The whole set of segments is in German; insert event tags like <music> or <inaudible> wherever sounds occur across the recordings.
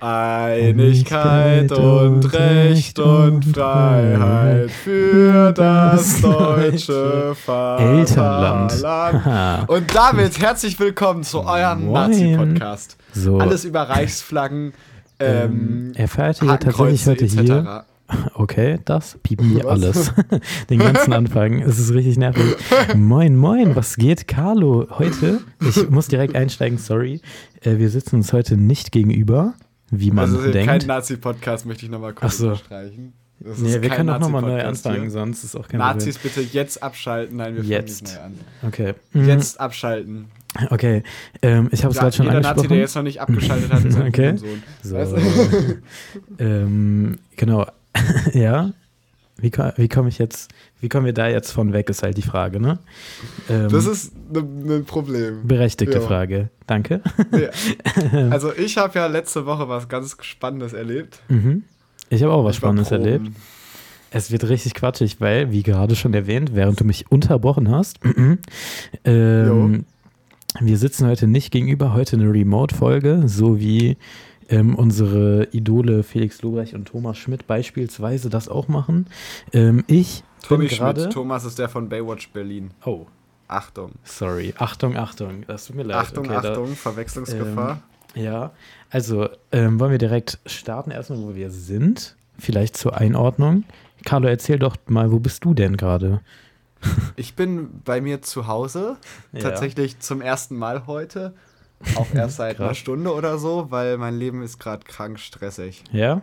Einigkeit und Recht und Freiheit für das deutsche Vaterland. <laughs> Und damit herzlich willkommen zu eurem Nazi-Podcast. So. Alles über Reichsflaggen. Ähm, er feierte hier tatsächlich heute hier. Okay, das piepen wir Was? alles. <laughs> Den ganzen Anfang. Es ist richtig nervig. <laughs> Moin, moin, was geht, Carlo? Heute, ich muss direkt einsteigen, sorry. Äh, wir sitzen uns heute nicht gegenüber, wie man Also kein denkt. Nazi-Podcast, möchte ich nochmal kurz so. unterstreichen. Das Nee, wir kein können auch nochmal neu anfangen, hier. sonst ist auch kein Nazis bitte jetzt abschalten. Nein, wir fangen Jetzt. nicht neu an. Problem. Okay. Jetzt abschalten. Okay, ähm, ich habe es gerade schon jeder Nazi, angesprochen. der jetzt noch nicht abgeschaltet hat, ist <laughs> ein Okay. Sohn. So. Weißt <laughs> ähm, genau. <laughs> ja. Wie, wie komme ich jetzt, wie kommen wir da jetzt von weg, ist halt die Frage, ne? Ähm, Das ist ein ein Problem. berechtigte Ja. Frage. Danke. Ja. <laughs> Also ich habe ja letzte Woche was ganz Spannendes erlebt. Mhm. Ich habe auch was Ich Spannendes erlebt. Es wird richtig quatschig, weil, wie gerade schon erwähnt, während du mich unterbrochen hast, <clears throat> ähm, wir sitzen heute nicht gegenüber, heute eine Remote-Folge, so wie ähm, unsere Idole Felix Lobrecht und Thomas Schmidt beispielsweise das auch machen. Ähm, ich Tommy. Schmidt, Thomas ist der von Baywatch Berlin. Oh, Achtung. sorry. Achtung, Achtung. Das tut mir leid. Achtung, Okay, da- Achtung, Verwechslungsgefahr. Ja, also ähm, wollen wir direkt starten, erstmal, wo wir sind. Vielleicht zur Einordnung. Carlo, erzähl doch mal, wo bist du denn gerade? Ich bin bei mir zu Hause, <laughs> Ja. tatsächlich zum ersten Mal heute. Auch erst seit einer. Stunde oder so, weil mein Leben ist gerade krank stressig. Ja?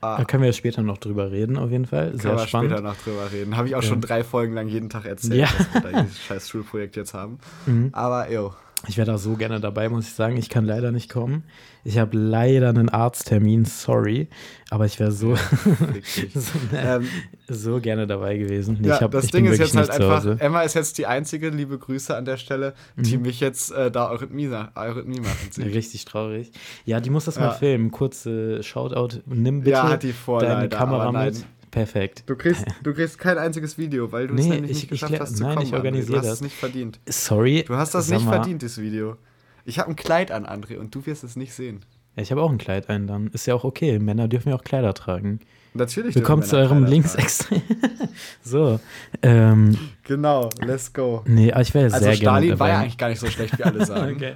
Ah, Da können wir später noch drüber reden, auf jeden Fall. können Sehr wir spannend. später noch drüber reden. Habe ich auch Ja. schon drei Folgen lang jeden Tag erzählt, Ja. dass wir da dieses scheiß Schulprojekt jetzt haben. <laughs> Mhm. Aber jo. Ich wäre da so gerne dabei, muss ich sagen. Ich kann leider nicht kommen. Ich habe leider einen Arzttermin, sorry. Aber ich wäre so, <laughs> so, ähm, so gerne dabei gewesen. Nee, ja, hab, das Ding ist jetzt halt einfach. Emma ist jetzt die einzige, liebe Grüße an der Stelle, die Mhm. mich jetzt äh, da Eurythmie, Eurythmie machen sieht. <laughs> Richtig traurig. Ja, die muss das Ja. mal filmen. Kurze Shoutout. Nimm bitte Ja, hat die vor, deine leider, Kamera mit. Perfekt. Du kriegst, <laughs> du kriegst kein einziges Video, weil du es Nee, nämlich ich- nicht ich geschafft klär- hast zu nein, kommen. ich André. organisiere Du hast das. es nicht verdient. Sorry. Du hast das nicht mal, verdient, das Video. Ich habe ein Kleid an, André, und du wirst es nicht sehen. Ja, ich habe auch ein Kleid ein dann. Ist ja auch okay. Männer dürfen ja auch Kleider tragen. Natürlich. Willkommen zu eurem. Linksextrem. <laughs> so. Ähm, Genau, let's go. nee, aber ich wäre Also sehr gerne Stalin war ja eigentlich gar nicht so schlecht, wie alle <laughs> sagen. Okay.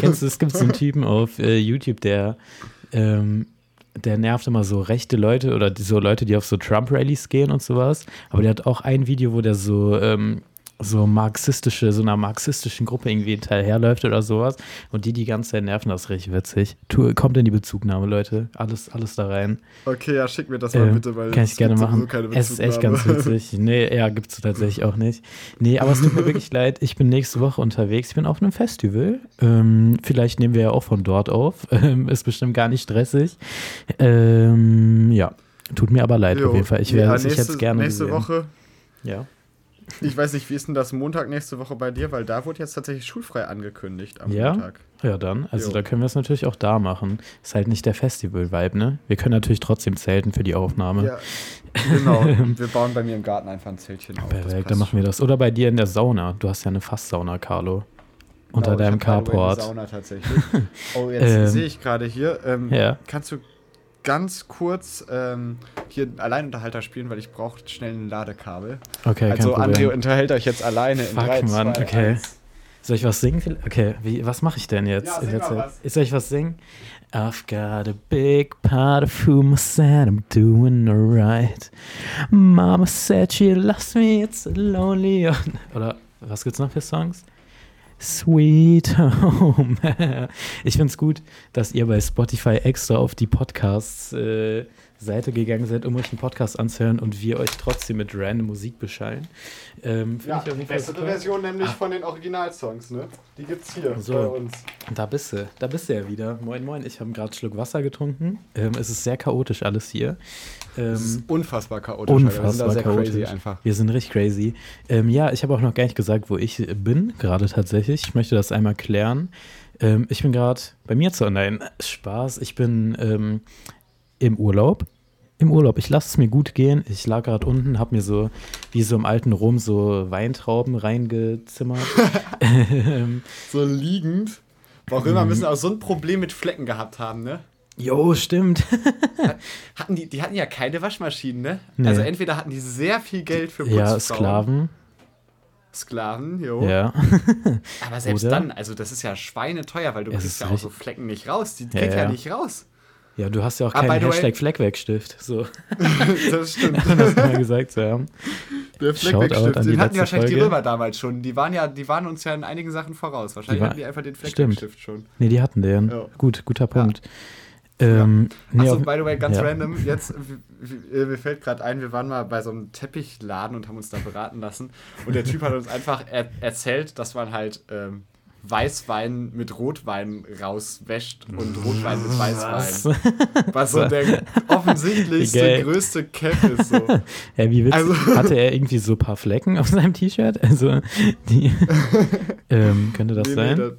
Kennst du, es gibt so einen Typen auf äh, YouTube, der, ähm, der nervt immer so rechte Leute oder so Leute, die auf so Trump-Rallies gehen und sowas. Aber der hat auch ein Video, wo der so, ähm, so marxistische, so einer marxistischen Gruppe irgendwie hinterherläuft oder sowas. Und die die ganze Zeit nerven, das ist richtig witzig. Tu, kommt in die Bezugnahme, Leute. Alles, alles da rein. Okay, ja, schick mir das mal Ähm, bitte, weil kann es ich gerne machen. Es ist echt ganz witzig. <laughs> Nee, ja, gibt es tatsächlich auch nicht. Nee, aber es tut mir wirklich leid. Ich bin nächste Woche unterwegs. Ich bin auf einem Festival. Ähm, vielleicht nehmen wir ja auch von dort auf. Ähm, ist bestimmt gar nicht stressig. Ähm, ja, tut mir aber leid Jo. auf jeden Fall. Ich, Ja, ich hätte es gerne Nächste gesehen. Woche, Ja. Ich weiß nicht, wie ist denn das Montag nächste Woche bei dir, weil da wurde jetzt tatsächlich schulfrei angekündigt am Ja? Montag. ja, dann. Also Jo. da können wir es natürlich auch da machen. Ist halt nicht der Festival-Vibe, ne? Wir können natürlich trotzdem zelten für die Aufnahme. Ja, genau. <laughs> Wir bauen bei mir im Garten einfach ein Zeltchen auf. Perfekt, dann machen wir das. Oder bei dir in der Sauna. Du hast ja eine Fasssauna, Carlo. Unter Genau, deinem way eine Carport. Sauna tatsächlich. Oh, jetzt <laughs> Ähm, sehe ich gerade hier. Ähm, Ja. Kannst du ganz kurz ähm, hier einen Alleinunterhalter spielen, weil ich brauche schnell ein Ladekabel. Okay, also. André unterhält euch jetzt alleine in Fuck, 3, Mann, 2, okay. 1. Soll ich was singen? Okay, wie, was mache ich denn jetzt? Ja, sing mal was. Soll ich was singen? I've got a big pot of my said I'm doing alright. Mama said she loves me, it's lonely. <laughs> Oder was gibt's noch für Songs? Sweet Home. <laughs> ich find's gut, dass ihr bei Spotify extra auf die Podcasts äh, Seite gegangen seid, um euch einen Podcast anzuhören und wir euch trotzdem mit random Musik beschallen. Ähm, Ja, die bessere. Version nämlich von den Originalsongs, ne? Die gibt's hier So. bei uns. Da bist du, da bist du ja wieder. Moin, moin. Ich habe gerade einen Schluck Wasser getrunken. Ähm, es ist sehr chaotisch alles hier. Ähm, Das ist unfassbar chaotisch. Alter. Wir sind da unfassbar sehr chaotisch. crazy einfach. Wir sind richtig crazy. Ähm, ja, ich habe auch noch gar nicht gesagt, wo ich bin, gerade tatsächlich. Ich möchte das einmal klären. Ähm, ich bin gerade bei mir zu Nein, Spaß. Ich bin ähm, im Urlaub. Im Urlaub. Ich lasse es mir gut gehen. Ich lag gerade unten, habe mir so, wie so im alten Rom, so Weintrauben reingezimmert. <laughs> So liegend. Warum immer müssen auch so ein Problem mit Flecken gehabt haben, ne? Jo, stimmt. Hatten die, die hatten ja keine Waschmaschinen, ne? Nee. Also entweder hatten die sehr viel Geld für ja, Putzfrauen, Sklaven. Sklaven, jo. Ja. Aber selbst Oder? dann, also das ist ja schweineteuer, weil du kriegst ja auch so Flecken nicht raus. Die Ja, geht ja, ja. nicht raus. Ja, du hast ja auch Ah, keinen Hashtag Fleckwegstift. So, <laughs> das stimmt. <laughs> das mal gesagt zu haben. Der Fleckwegstift. die Den hatten ja wahrscheinlich die Folge. Römer damals schon. Die waren ja, die waren uns ja in einigen Sachen voraus. Wahrscheinlich Die war- hatten die einfach den Stimmt. Fleckwegstift schon. Nee, die hatten den. Ja. Gut, guter Punkt. Ähm, nee, Achso, by the way, ganz ja. random, jetzt, mir fällt gerade ein, wir waren mal bei so einem Teppichladen und haben uns da beraten lassen. Und der Typ hat uns einfach er erzählt, dass man halt ähm, Weißwein mit Rotwein rauswäscht und Rotwein mit Weißwein. <laughs> Was so der offensichtlichste, Geil. größte Cap ist. So. <laughs> Ja, wie witzig. Also- <laughs> Hatte er irgendwie so ein paar Flecken auf seinem T-Shirt? Also, die. ähm, könnte das Nee, nee, sein? das,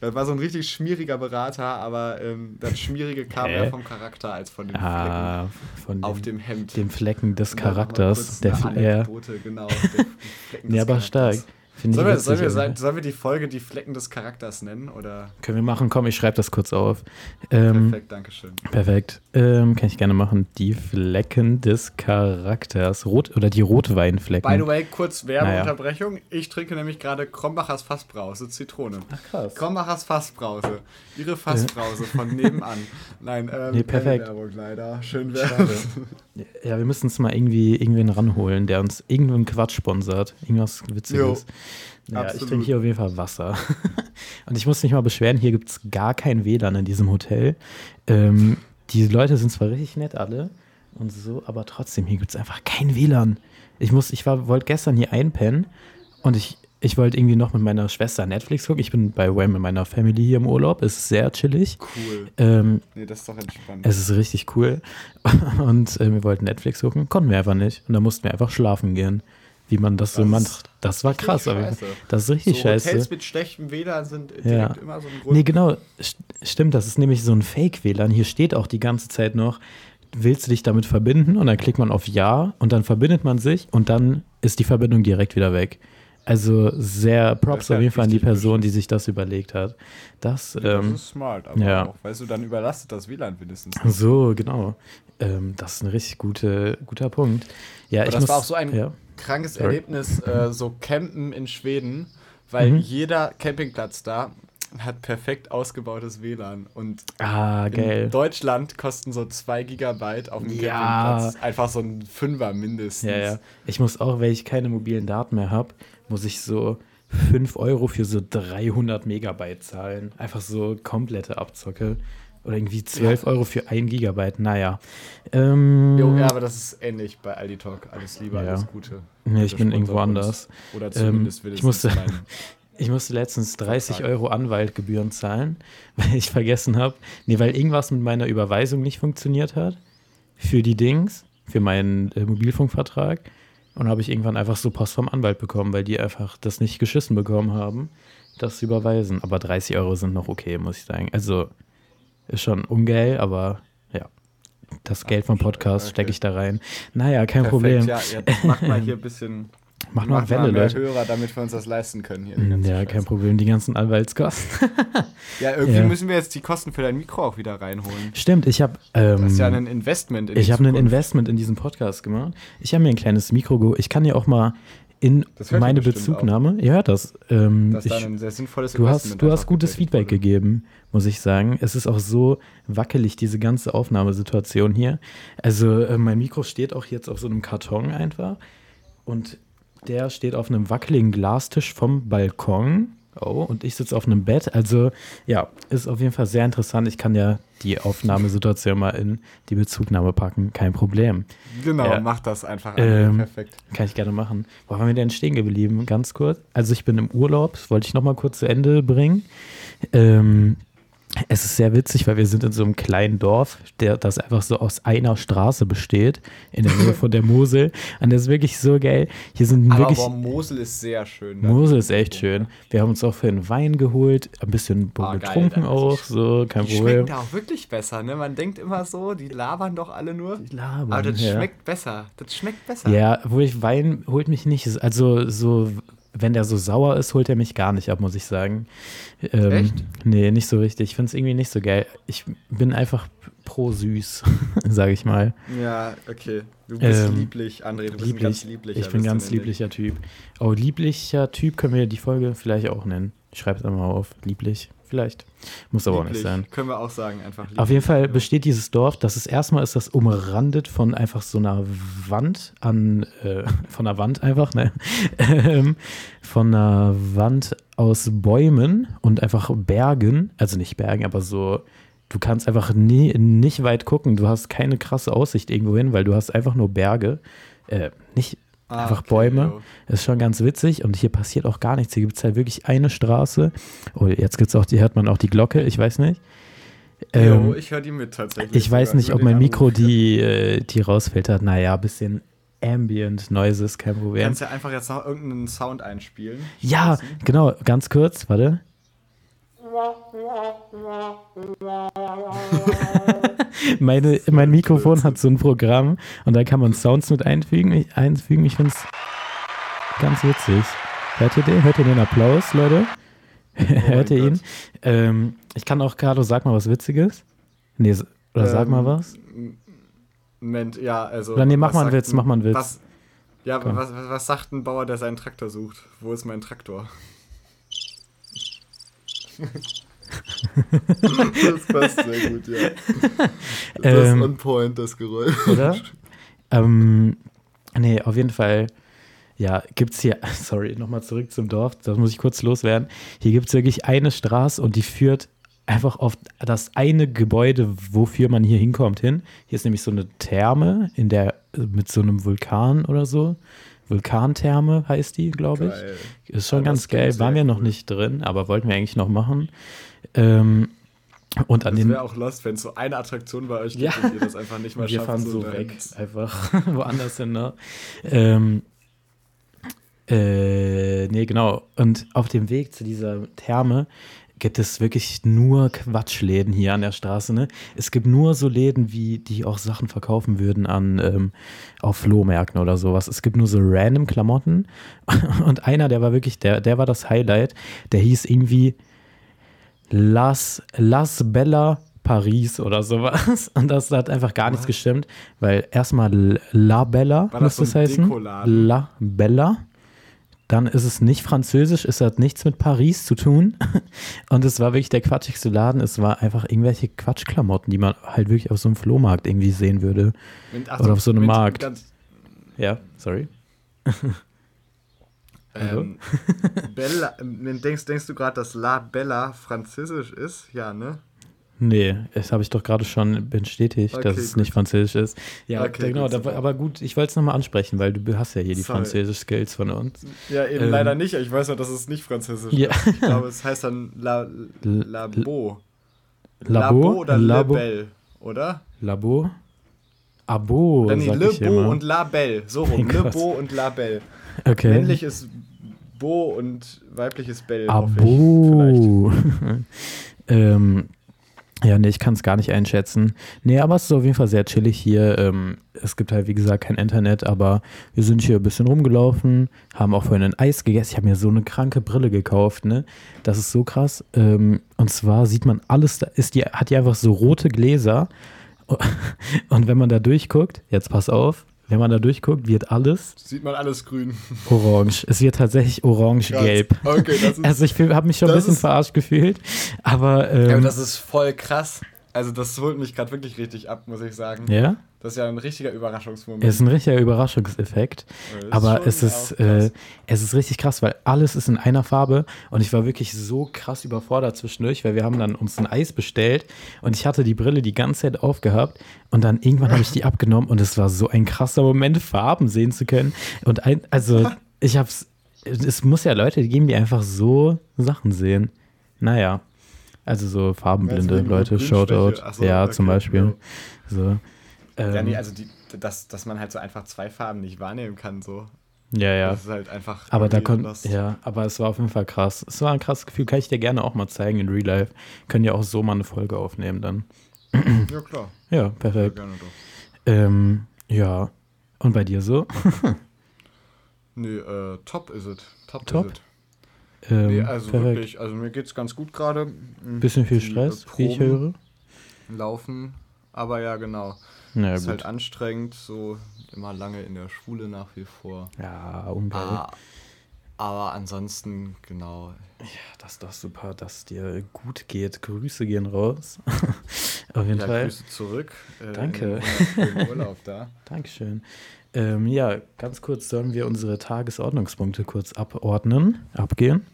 das war so ein richtig schmieriger Berater, aber ähm, das Schmierige kam mehr vom Charakter als von den ah, von Flecken auf dem, Hemd. dem Flecken des Charakters. Der, Fle- ja. Genau. der Flecken Nee, des aber stark. Charakters. Ich Sollen wir, sollen, wir, sollen wir die Folge die Flecken des Charakters nennen? Oder? Können wir machen? Komm, ich schreibe das kurz auf. Ähm, Perfekt, Dankeschön. Perfekt. Ähm, kann ich gerne machen. Die Flecken des Charakters. Rot oder die Rotweinflecken. By the way, kurz Werbeunterbrechung. Ich trinke nämlich gerade Krombachers Fassbrause, Zitrone. Ach krass. Krombachers Fassbrause. Ihre Fassbrause von nebenan. <laughs> Nein, ähm, Nee, perfekt. Werbung leider. Schön. Werbung. Ja, wir müssen uns mal irgendwie irgendwen ranholen, der uns irgendeinen Quatsch sponsert. Irgendwas Witziges. Naja, ich absolut. trinke hier auf jeden Fall Wasser. <laughs> Und ich muss mich mal beschweren, hier gibt es gar kein WLAN in diesem Hotel. Ähm, die Leute sind zwar richtig nett alle und so, aber trotzdem, hier gibt es einfach kein WLAN. Ich muss, ich war, wollte gestern hier einpennen und ich, ich wollte irgendwie noch mit meiner Schwester Netflix gucken. Ich bin bei Wham mit meiner Family hier im Urlaub. Es ist sehr chillig. Cool. Ähm, Nee, das ist doch entspannt. es ist richtig cool. <laughs> Und äh, wir wollten Netflix gucken, konnten wir einfach nicht. Und da mussten wir einfach schlafen gehen. Wie man das, so Das macht. ist Das war krass. Aber scheiße. das ist richtig so scheiße. Hotels mit schlechtem WLAN sind Ja. immer so ein Grund. Nee, genau. St stimmt, das ist nämlich so ein Fake-WLAN. Hier steht auch die ganze Zeit noch, willst du dich damit verbinden? Und dann klickt man auf Ja und dann verbindet man sich und dann ist die Verbindung direkt wieder weg. Also sehr Props auf jeden Fall an die Person, die sich das überlegt hat. Das, Ja, ähm, das ist smart, aber ja. auch, weißt du, dann überlastet das WLAN wenigstens. so, genau. Ähm, das ist ein richtig gute, guter Punkt. Ja, Aber ich das muss, war auch so ein ja. krankes Sorry. Erlebnis, äh, so Campen in Schweden, weil Mhm. jeder Campingplatz da hat perfekt ausgebautes WLAN. Und Ah, geil. in Deutschland kosten so 2 Gigabyte auf dem Ja. Campingplatz einfach so ein Fünfer mindestens. Ja, ja. Ich muss auch, weil ich keine mobilen Daten mehr habe, muss ich so 5 Euro für so 300 Megabyte zahlen. Einfach so komplette Abzocke. Oder irgendwie 12 Euro für 1 Gigabyte. Naja. Ähm, Jo, ja, aber das ist ähnlich bei Aldi Talk. Alles Liebe, Ja. alles Gute. nee, ich bin irgendwo anders. Oder Ähm, zumindest ich wenigstens musste- <laughs> Ich musste letztens 30 Vertrag. Euro Anwaltgebühren zahlen, <laughs> weil ich vergessen habe. Nee, weil irgendwas mit meiner Überweisung nicht funktioniert hat. Für die Dings, für meinen äh, Mobilfunkvertrag. Und habe ich irgendwann einfach so Post vom Anwalt bekommen, weil die einfach das nicht geschissen bekommen haben, das zu überweisen. Aber 30 Euro sind noch okay, muss ich sagen. Also ist schon ungeil, aber ja. Das Geld vom Podcast okay. stecke ich da rein. Naja, kein Perfekt, Problem. Ja, jetzt mach mal hier ein bisschen. <laughs> Mach mal Welle, mehr Leute. Hörer, damit wir uns das leisten können. Hier, ganze Ja, Scheiße. kein Problem. Die ganzen Anwaltskosten. <laughs> Ja, irgendwie Ja. müssen wir jetzt die Kosten für dein Mikro auch wieder reinholen. Stimmt, ich habe ähm, Das ist ja ein Investment in ich habe ein. Investment in diesen Podcast gemacht. Ich habe mir ein kleines Mikro geholt. Ich kann ja auch mal in meine Bezugnahme. Ihr hört das. Ähm, Das ist ich, ein sehr sinnvolles du hast, du hast gutes Feedback wurde. gegeben, muss ich sagen. Es ist auch so wackelig, diese ganze Aufnahmesituation hier. Also äh, mein Mikro steht auch jetzt auf so einem Karton einfach. Und der steht auf einem wackeligen Glastisch vom Balkon. Oh, und ich sitze auf einem Bett. Also, ja, ist auf jeden Fall sehr interessant. Ich kann ja die Aufnahmesituation mal in die Bezugnahme packen. Kein Problem. Genau, Ja. mach das einfach. Ähm, Perfekt. Kann ich gerne machen. Wo waren wir denn stehen geblieben? Ganz kurz. Also, ich bin im Urlaub. Das wollte ich noch mal kurz zu Ende bringen. Ähm, es ist sehr witzig, weil wir sind in so einem kleinen Dorf, der, das einfach so aus einer Straße besteht, in der Nähe von der Mosel. Und das ist wirklich so geil. Hier sind Aber wirklich. boah, Mosel ist sehr schön. ne? Mosel ist echt schön. Wir haben uns auch für einen Wein geholt, ein bisschen Ah, geil, getrunken ist auch, so, kein Die Problem. schmecken da auch wirklich besser, ne? Man denkt immer so, die labern doch alle nur. Labern, Aber das ja. schmeckt besser. Das schmeckt besser. Ja, wo ich Wein holt mich nicht. Also so wenn der so sauer ist, holt er mich gar nicht ab, muss ich sagen. Ähm, Echt? Nee, nicht so richtig. Ich finde es irgendwie nicht so geil. Ich bin einfach pro süß, <laughs> sage ich mal. Ja, okay. Du bist Ähm, lieblich, André. Du bist Lieblich. ganz lieblicher. ich bin ganz lieblicher Typ. Oh, lieblicher Typ können wir die Folge vielleicht auch nennen. Ich schreibe es einmal auf. Lieblich. Vielleicht. Muss aber auch nicht Lieblich. sein. Können wir auch sagen, einfach lieblich. Auf jeden Fall besteht dieses Dorf, das ist erstmal ist das umrandet von einfach so einer Wand an, äh, <laughs> von einer Wand einfach, ne? <laughs> Ähm, von einer Wand aus Bäumen und einfach Bergen, also nicht Bergen, aber so, du kannst einfach nie, nicht weit gucken, du hast keine krasse Aussicht irgendwo hin, weil du hast einfach nur Berge, äh, nicht Ah, einfach okay, Bäume. jo. ist schon ganz witzig und hier passiert auch gar nichts. Hier gibt es halt wirklich eine Straße. Oh, jetzt gibt's auch, die hört man auch die Glocke, ich weiß nicht. Ähm, jo, ich höre die mit tatsächlich. ich weiß nicht, ob mein Mikro die, äh, die rausfiltert. Naja, bisschen Ambient Noises, kein Du Problem. kannst ja einfach jetzt noch irgendeinen Sound einspielen. Ja, genau, ganz kurz, warte. <laughs> Meine, mein Mikrofon hat so ein Programm und da kann man Sounds mit einfügen. Ich, einfügen. ich finde es ganz witzig. Hört ihr den? Hört ihr den Applaus, Leute? <laughs> Hört ihr ihn? Ähm, ich kann auch, Carlo, sag mal was Witziges. Nee, oder sag Ähm, mal was. Moment, ja, also. Oder nee, mach mal einen Witz, mach mal einen Witz. Was, ja, was, was sagt ein Bauer, der seinen Traktor sucht? Wo ist mein Traktor? Das passt sehr gut, ja. Das Ähm, ist on point, das Geräusch. oder? ähm, nee, auf jeden Fall. Ja, gibt es hier, <laughs> sorry, nochmal zurück zum Dorf, das muss ich kurz loswerden. Hier gibt es wirklich eine Straße und die führt einfach auf das eine Gebäude, wofür man hier hinkommt, hin. Hier ist nämlich so eine Therme in der, mit so einem Vulkan oder so. Vulkantherme heißt die, glaube ich. Ist schon Ja, ganz geil. Waren wir noch cool. nicht drin, aber wollten wir eigentlich noch machen. Ähm, und an Das den. wäre auch lost, wenn es so eine Attraktion bei euch gibt Ja. und ihr das einfach nicht <laughs> mal wir schafft. fahren so dahin weg, einfach <laughs> woanders hin, ne? Ähm, äh, nee, genau. Und auf dem Weg zu dieser Therme gibt es wirklich nur Quatschläden hier an der Straße, ne? Es gibt nur so Läden, wie die auch Sachen verkaufen würden an ähm, auf Flohmärkten oder sowas. Es gibt nur so random Klamotten <laughs> und einer, der war wirklich, der, der war das Highlight, der hieß irgendwie Las, Las Bella Paris oder sowas. Und das hat einfach gar nichts gestimmt, weil erstmal La Bella War das so ein heißen. La Bella. Dann ist es nicht französisch, es hat nichts mit Paris zu tun. <laughs> Und es war wirklich der quatschigste Laden. Es war einfach irgendwelche Quatschklamotten, die man halt wirklich auf so einem Flohmarkt irgendwie sehen würde. Mit- ach Oder auf so einem mit Markt. Ja, sorry. <laughs> ähm, Bella, ähm, denkst, denkst du gerade, dass La Bella französisch ist? Ja, ne? Nee, das habe ich doch gerade schon bestätigt, dass Okay, es gut. nicht französisch ist. Ja, Okay, genau, gut, aber gut, ich wollte es nochmal ansprechen, weil du hast ja hier die. Französisch-Skills von uns. Ja, eben Ähm, leider nicht. Ich weiß nur, dass es nicht französisch Ja. ist. Ich <laughs> glaube, es heißt dann La, Labo. Labo? oder Labo? Le Belle, oder? Labo? Abo, Dann sag Le ich immer. und La Belle. So rum. <laughs> Le. Beau und La Belle. okay. Männlich ist Beau und weiblich ist Belle. hoffe ich. Vielleicht. Abo. <laughs> ähm, ja, nee, ich kann es gar nicht einschätzen. Nee, aber es ist auf jeden Fall sehr chillig hier. Ähm, es gibt halt, wie gesagt, kein Internet, aber wir sind hier ein bisschen rumgelaufen, haben auch vorhin ein Eis gegessen. Ich habe mir so eine kranke Brille gekauft, ne? Das ist so krass. Ähm, und zwar sieht man alles, da ist die, hat die einfach so rote Gläser. <laughs> Und wenn man da durchguckt, jetzt pass auf, wenn man da durchguckt, wird alles Sieht man alles grün. orange. Es wird tatsächlich orange-gelb. Okay, das ist, Also ich habe mich schon ein bisschen ist- verarscht gefühlt, aber ähm, ja, aber das ist voll krass. Also das holt mich gerade wirklich richtig ab, muss ich sagen. ja, Das ist ja ein richtiger Überraschungsmoment. es ist ein richtiger Überraschungseffekt, ist aber es ist äh, es ist richtig krass, weil alles ist in einer Farbe und ich war wirklich so krass überfordert zwischendurch, weil wir haben dann uns ein Eis bestellt und ich hatte die Brille die ganze Zeit aufgehabt und dann irgendwann habe ich die <laughs> abgenommen und es war so ein krasser Moment, Farben sehen zu können und ein, also <laughs> ich hab's, es muss ja Leute geben, die einfach so Sachen sehen. Naja. Also so farbenblinde wegen Leute? Shoutout. So, ja, okay, zum Beispiel. ja. So. Ähm, Ja, nee, also die, dass, dass man halt so einfach zwei Farben nicht wahrnehmen kann, so. ja, ja. Das ist halt einfach. Aber da konnte, ja, aber es war auf jeden Fall krass. Es war ein krasses Gefühl, kann ich dir gerne auch mal zeigen in Real Life. Können ja auch so mal eine Folge aufnehmen dann. Ja, klar. Ja, <clears throat> Ja, perfekt. gerne doch. Ähm, ja. Und bei dir so? <laughs> Nee, äh, top ist es. Top, Top? es. Ähm, Nee, also perfekt. wirklich, also mir geht's ganz gut gerade. Mhm. Bisschen viel äh, Stress, wie ich höre. Laufen, aber ja, genau. Na ist gut. halt anstrengend, so immer lange in der Schule nach wie vor. ja, ungeil. Ah, aber ansonsten, genau. Ja, das ist doch super, dass dir gut geht. Grüße gehen raus. <laughs> Auf jeden Ja, Fall. Grüße zurück. Äh, Danke. Urlaub da. <laughs> Dankeschön. Ähm, ja, ganz kurz sollen wir unsere Tagesordnungspunkte kurz abordnen, abgehen.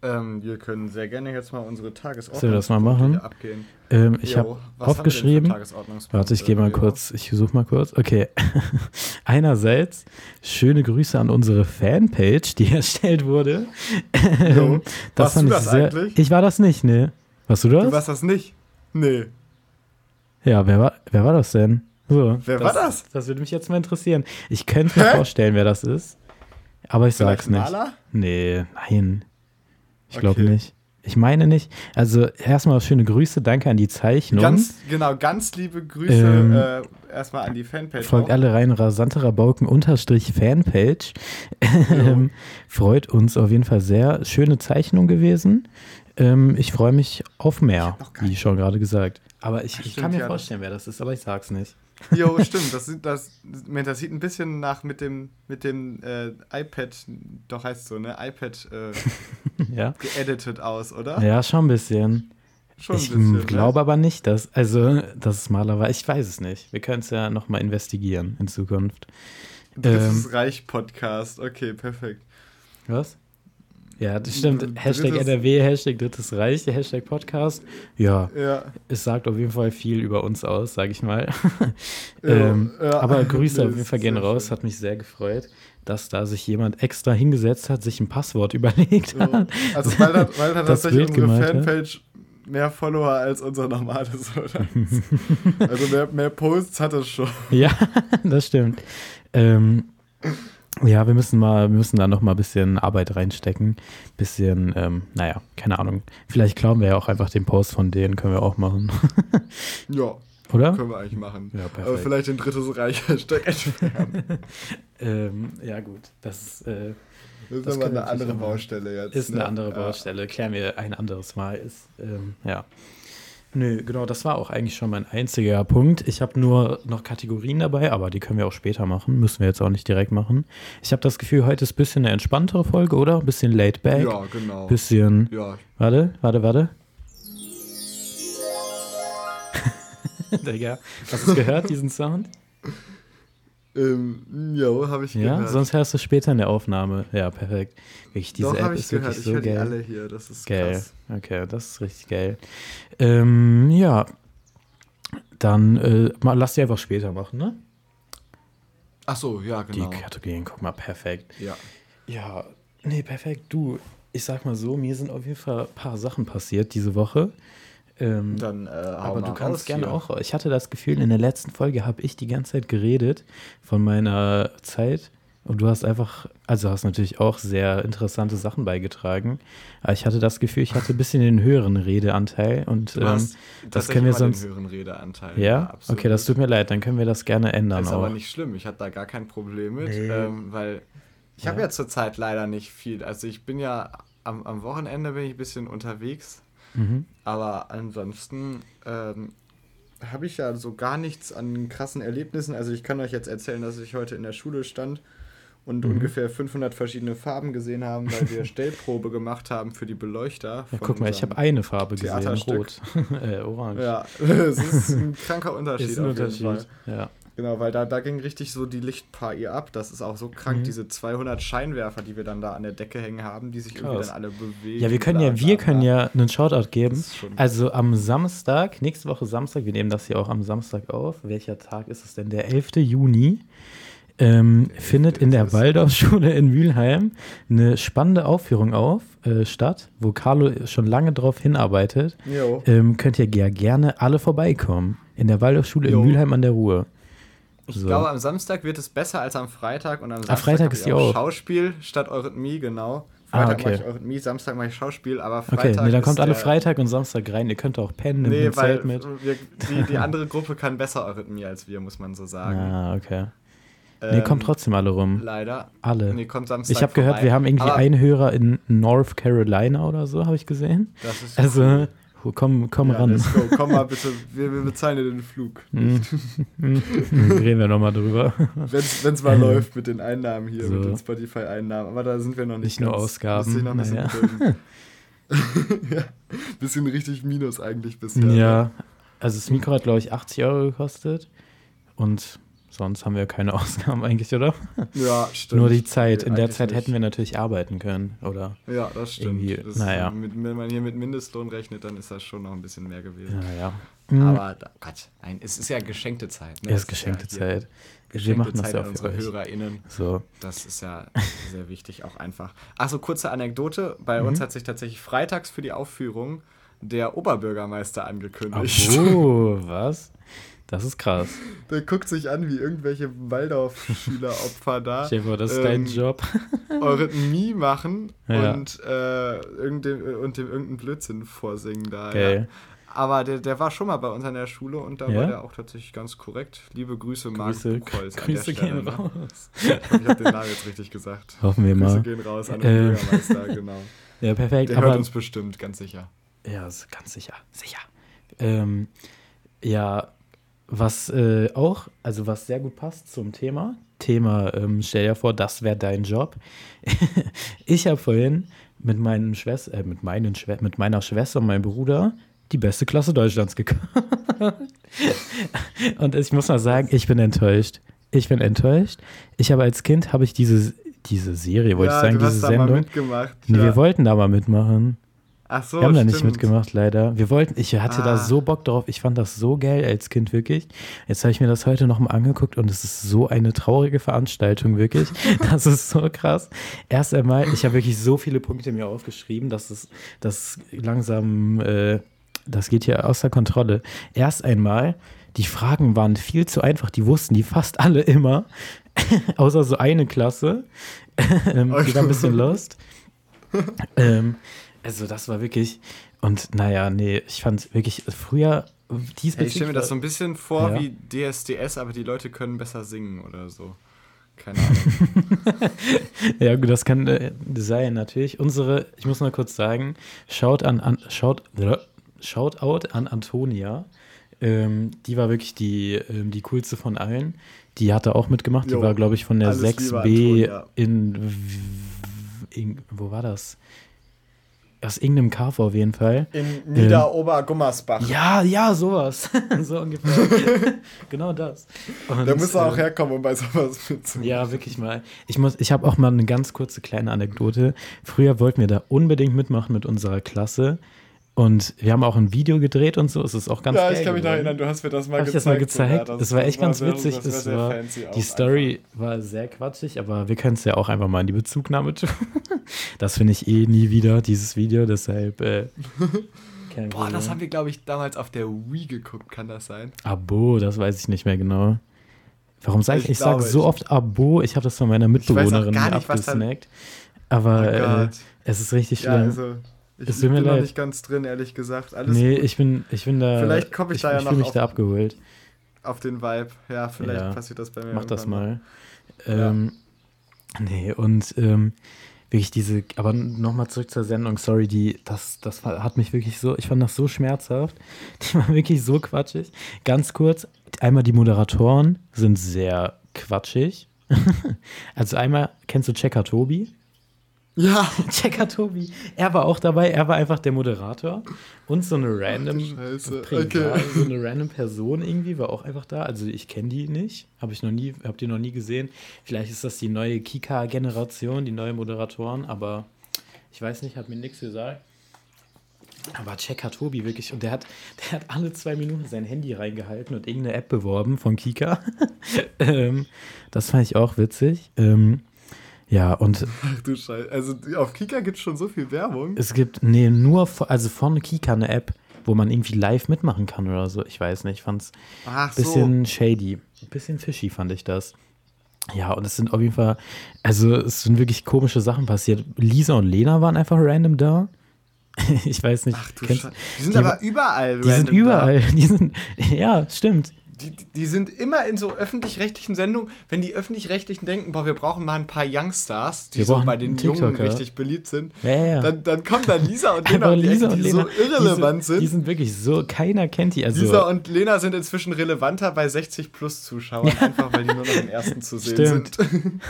Ähm, wir können sehr gerne jetzt mal unsere Tagesordnung Sollen wir das mal machen? abgehen. Ähm, ich Jo, habe aufgeschrieben. Tagesordnungspunkte? Warte, ich gehe mal Jo. kurz, ich suche mal kurz. Okay. <laughs> Einerseits schöne Grüße an unsere Fanpage, die <laughs> erstellt wurde. Jo. Ähm, das Warst du ich das sehr. eigentlich? Ich war das nicht, ne? Warst du das? Du warst das nicht? Nee. Ja, wer war, wer war das denn? So, Wer war das? Das würde mich jetzt mal interessieren. Ich könnte mir Hä? vorstellen, wer das ist. Aber ich sag's nicht. Maler? Nee, nein. Ich glaube Okay. nicht. Ich meine nicht. Also erstmal schöne Grüße, danke an die Zeichnung. Ganz, genau, ganz liebe Grüße Ähm, äh, erstmal an die Fanpage. Folgt auch. alle rein, rasanter Rabauken unterstrich Fanpage. ähm, freut uns auf jeden Fall sehr. Schöne Zeichnung gewesen. Ähm, ich freue mich auf mehr, wie schon gerade gesagt. Aber ich, ich Stimmt, kann mir ja, das- vorstellen, wer das ist, aber ich sag's nicht. Jo, stimmt. Das, sieht- das, das sieht ein bisschen nach mit dem, mit dem äh, iPad, doch heißt so, ne? iPad äh, <laughs> ja? geeditet aus, oder? ja, schon ein bisschen. Schon ich ne? glaube aber nicht, dass, also, dass es Maler war. Ich weiß es nicht. Wir können es ja nochmal investigieren in Zukunft. Drittes ähm, Reich Podcast. Okay, perfekt. Was? Ja, das stimmt. Drittes- Hashtag NRW, Hashtag Drittes Reich, Hashtag Podcast. Ja, Ja. es sagt auf jeden Fall viel über uns aus, sag ich mal. <laughs> Ja, ähm, ja. aber Grüße auf jeden Fall gehen raus. schön. Hat mich sehr gefreut, dass da sich jemand extra hingesetzt hat, sich ein Passwort <laughs> überlegt hat. Also, weil hat, weil hat <laughs> Das tatsächlich Bild unsere. Fanpage mehr Follower als unsere normale Soda. also, mehr, mehr Posts hat es schon. Ja, das stimmt. Ähm, ja, wir müssen mal, wir müssen da noch mal ein bisschen Arbeit reinstecken. Bisschen, ähm, naja, keine Ahnung. Vielleicht klauen wir ja auch einfach den Post von denen, können wir auch machen. <laughs> Ja, Oder? können wir eigentlich machen. Ja, Aber perfekt. vielleicht den drittes Reich <laughs> Hashtag entfernen. <laughs> Ähm, ja, gut. Das äh, Das ist Das aber eine andere. Baustelle jetzt. ist eine ne? andere Ja. Baustelle. Klären wir ein anderes Mal. Ist, ähm, ja. Nö, genau, das war auch eigentlich schon mein einziger Punkt. Ich habe nur noch Kategorien dabei, aber die können wir auch später machen. Müssen wir jetzt auch nicht direkt machen. Ich habe das Gefühl, heute ist ein bisschen eine entspanntere Folge, oder? Ein bisschen laid back. Ja, genau. Bisschen. Ja, Warte, warte, warte. <laughs> Digga, hast du es gehört, diesen Sound? <laughs> ähm, jo, habe ich Ja, gehört. sonst hörst du später in der Aufnahme. Ja, perfekt. Wirklich, diese Doch, App ich ist gehört. wirklich Ich so höre die geil. alle hier. Das ist Geil. krass. Okay, das ist richtig geil. Ähm, ja. Dann äh, mal, lass die einfach später machen, ne? Ach so, ja, genau. Die Kategorien, guck mal, perfekt. Ja. Ja, nee, perfekt. Du, ich sag mal so, mir sind auf jeden Fall ein paar Sachen passiert diese Woche. Ähm, Dann, äh, aber du kannst gerne hier. auch. Ich hatte das Gefühl, in der letzten Folge habe ich die ganze Zeit geredet von meiner Zeit. Und du hast einfach, also hast natürlich auch sehr interessante Sachen beigetragen. Aber ich hatte das Gefühl, ich hatte ein bisschen den höheren Redeanteil. Und ähm, hast das können wir sonst. den höheren Redeanteil. Ja? absolut. Okay, das tut mir leid, dann können wir das gerne ändern ist auch. aber nicht schlimm. Ich hatte da gar kein Problem mit, Nee. ähm, weil ich habe Ja. ja zurzeit leider nicht viel. Also ich bin ja am, am Wochenende bin ich ein bisschen unterwegs, Mhm. aber ansonsten ähm, habe ich ja so gar nichts an krassen Erlebnissen. Also ich kann euch jetzt erzählen, dass ich heute in der Schule stand und Mhm. ungefähr 500 verschiedene Farben gesehen haben, weil wir <laughs> Stellprobe gemacht haben für die Beleuchter. Ja, guck mal, ich habe eine Farbe gesehen, rot. <laughs> äh, orange. Ja, <laughs> es ist ein kranker Unterschied. Ist ein. Unterschied. Ja. Genau, weil da, da ging richtig so die Lichtparty ab. Das ist auch so krank, Mhm. diese 200 Scheinwerfer, die wir dann da an der Decke hängen haben, die sich irgendwie Krass. dann alle bewegen. ja, wir können ja, wir können ja einen Shoutout geben. Also am Samstag, nächste Woche Samstag, wir nehmen das hier auch am Samstag auf. Welcher Tag ist es denn? Der 11. Juni. Ähm, findet in der. Waldorfschule in Mülheim eine spannende Aufführung auf, äh, statt, wo Carlo schon lange drauf hinarbeitet. Ähm, könnt ihr ja gerne alle vorbeikommen. In der Waldorfschule Jo. in Mülheim an der Ruhr. Ich so. glaube, am Samstag wird es besser als am Freitag. Und am Samstag Freitag hab ist ich die auch auch. Schauspiel statt Eurythmie, genau. Ah, Freitag okay. mache ich Eurythmie, Samstag mache ich Schauspiel, aber Freitag Okay, nee, dann kommt alle Freitag und Samstag rein. Ihr könnt auch pennen, Nee, weil Zelt mit. wir, die, die andere Gruppe kann besser Eurythmie als wir, muss man so sagen. Ah, okay. Nee, Ähm, kommt trotzdem alle rum. Leider. Alle. Nee, kommt Samstag ich habe gehört, wir haben irgendwie Aber einen Hörer in North Carolina oder so, habe ich gesehen. Das ist Also, cool. Komm, komm ja, ran. let's go. Komm mal bitte, <laughs> wir, wir bezahlen dir den Flug. Hm. Hm. <laughs> Reden wir nochmal drüber. Wenn es mal <laughs> läuft mit den Einnahmen hier, so. mit den Spotify-Einnahmen. Aber da sind wir noch nicht Nicht nur ganz, Ausgaben, müsste ich noch ein bisschen naja. drin. ja, bisschen richtig Minus eigentlich bisher. ne? Ja, also das Mikro hat, glaube ich, 80 Euro gekostet. Und sonst haben wir keine <laughs> Ausgaben eigentlich, oder? Ja, stimmt. Nur die Zeit. In der Zeit nicht. hätten wir natürlich arbeiten können, oder? Ja, das stimmt. das naja. Mit, wenn man hier mit Mindestlohn rechnet, dann ist das schon noch ein bisschen mehr gewesen. Naja. Aber, da- Gott, nein, es ist ja geschenkte Zeit. Ne? es ist geschenkte ja Zeit. Wir Geschenkte machen das Zeit ja an auch für unsere euch. HörerInnen. So. Das ist ja sehr wichtig, auch einfach. Achso, kurze Anekdote. Bei Mhm. uns hat sich tatsächlich freitags für die Aufführung der Oberbürgermeister angekündigt. Oh, <laughs> was? Das ist krass. Der guckt sich an, wie irgendwelche Waldorf-Schüleropfer <laughs> da Stell dir das ist dein ähm, Job. <laughs> Eurythmie machen Ja. und, äh, irgendein, und dem irgendeinen Blödsinn vorsingen da. Ja. Aber der, der war schon mal bei uns an der Schule und da Ja? war der auch tatsächlich ganz korrekt. Liebe Grüße, Marc Grüße, Buchholz an Grüße Stelle. gehen ne? raus. Ich habe den Namen jetzt richtig gesagt. Hoffen wir Grüße mal. gehen raus an den Äh, Bürgermeister, <laughs> genau. Ja, perfekt. Der hört Aber uns bestimmt, ganz sicher. Ja, ganz sicher. Sicher. Ähm, ja, was äh, auch, also was sehr gut passt zum Thema. Thema, ähm, stell dir vor, das wäre dein Job. <laughs> ich habe vorhin mit meinen Schwester, äh, mit meinen Schwe mit meiner Schwester und meinem Bruder die beste Klasse Deutschlands geguckt. <laughs> und ich muss mal sagen, ich bin enttäuscht. Ich bin enttäuscht. Ich habe als Kind habe ich diese diese Serie, wollte ich sagen, diese Sendung. mitgemacht. Nee, ja. wir wollten da mal mitmachen. Ach so, Wir haben da nicht mitgemacht, leider. Wir wollten, ich hatte da Ah. so Bock drauf. Ich fand das so geil als Kind, wirklich. Jetzt habe ich mir das heute nochmal angeguckt und es ist so eine traurige Veranstaltung, wirklich. <laughs> Das ist so krass. Erst einmal, ich habe wirklich so viele Punkte mir aufgeschrieben, dass es das langsam, äh, das geht hier außer Kontrolle. Erst einmal, die Fragen waren viel zu einfach. Die wussten die fast alle immer. <laughs> Außer so eine Klasse. <laughs> ähm, die war ein bisschen lost. ähm, also das war wirklich, und naja, nee, ich fand wirklich früher Hey, ich stelle mir das so ein bisschen vor Ja. wie DSDS, aber die Leute können besser singen oder so. Keine Ahnung. <laughs> ja, gut, das kann äh, sein, natürlich. Unsere, ich muss mal kurz sagen, schaut an, an schaut, Shoutout an Antonia. Ähm, die war wirklich die, ähm, die coolste von allen. Die hatte auch mitgemacht. Die Jo, war, glaube ich, von der alles Liebe, 6b Antonia. in, in. Wo war das? Aus irgendeinem Kauf auf jeden Fall. In Niederobergummersbach. Ja, ja, sowas. <laughs> so ungefähr. <laughs> genau das. Und, Da muss er auch äh, herkommen, um bei sowas mitzumachen. Ja, wirklich mal. Ich muss, ich habe auch mal eine ganz kurze kleine Anekdote. Früher wollten wir da unbedingt mitmachen mit unserer Klasse. Und wir haben auch ein Video gedreht und so. Es ist auch ganz Ja, geil ich kann mich noch erinnern, du hast mir das mal Hab ich gezeigt. das mal gezeigt? sogar. das war echt ganz sehr- witzig. Das sehr war, die Story war sehr quatschig, aber wir können es ja auch einfach mal in die Bezugnahme tun. <laughs> Das finde ich eh nie wieder, dieses Video, deshalb. Äh, <laughs> Boah, das haben wir, glaube ich, damals auf der Wii geguckt, kann das sein? Abo, das weiß ich nicht mehr genau. Warum sage ich, Ich ich, sage so ich- oft Abo, ich habe das von meiner Mitbewohnerin abgesnackt. Aber Oh äh, es ist richtig Ja, schlimm. also, ich, ich mir bin noch leid. nicht ganz drin, ehrlich gesagt. Alles nee, gut. ich bin, ich bin da. Vielleicht komm ich da ja ich noch fühle mich auf- da abgeholt. auf den Vibe. Ja, vielleicht Ja. passiert das bei mir. Mach das mal. Ähm, Nee, und ähm, wirklich diese, aber nochmal zurück zur Sendung, sorry, die, das, das hat mich wirklich so, ich fand das so schmerzhaft. <laughs> Die war wirklich so quatschig. Ganz kurz, einmal die Moderatoren sind sehr quatschig. <laughs> also einmal, kennst du Checker Tobi? Ja, <laughs> Checker Tobi. Er war auch dabei, er war einfach der Moderator. Und so eine random. Privat, Okay. so eine random Person irgendwie war auch einfach da. Also ich kenne die nicht, habe ich noch nie, habt die noch nie gesehen. Vielleicht ist das die neue Kika-Generation, die neue Moderatoren, aber ich weiß nicht, hat mir nichts gesagt. Aber Checker Tobi wirklich, und der hat, der hat alle zwei Minuten sein Handy reingehalten und irgendeine App beworben von Kika. <laughs> ähm, das fand ich auch witzig. Ähm, ja, und Ach du Scheiße. Also auf Kika gibt es schon so viel Werbung. es gibt, nee, nur, also von Kika eine App, wo man irgendwie live mitmachen kann oder so. Ich weiß nicht, ich fand's Ach bisschen shady. Ein bisschen fishy fand ich das. Ja, und es sind auf jeden Fall, also es sind wirklich komische Sachen passiert. Lisa und Lena waren einfach random da. <laughs> Ich weiß nicht. Ach du kennst- Scheiße. Die sind die- aber überall. die sind überall. <laughs> Die sind, ja, stimmt. Die, die sind immer in so öffentlich-rechtlichen Sendungen, wenn die öffentlich-rechtlichen denken, boah, wir brauchen mal ein paar Youngstars, die so bei den Jungen richtig beliebt sind, Ja, ja, dann, dann kommen da Lisa und <laughs> Lena, die Lisa Ecke, und die Lena, so irrelevant die sind. Die sind wirklich so, keiner kennt die. Also, Lisa und Lena sind inzwischen relevanter bei 60 plus Zuschauern, einfach weil die nur noch im ersten zu sehen Stimmt. sind.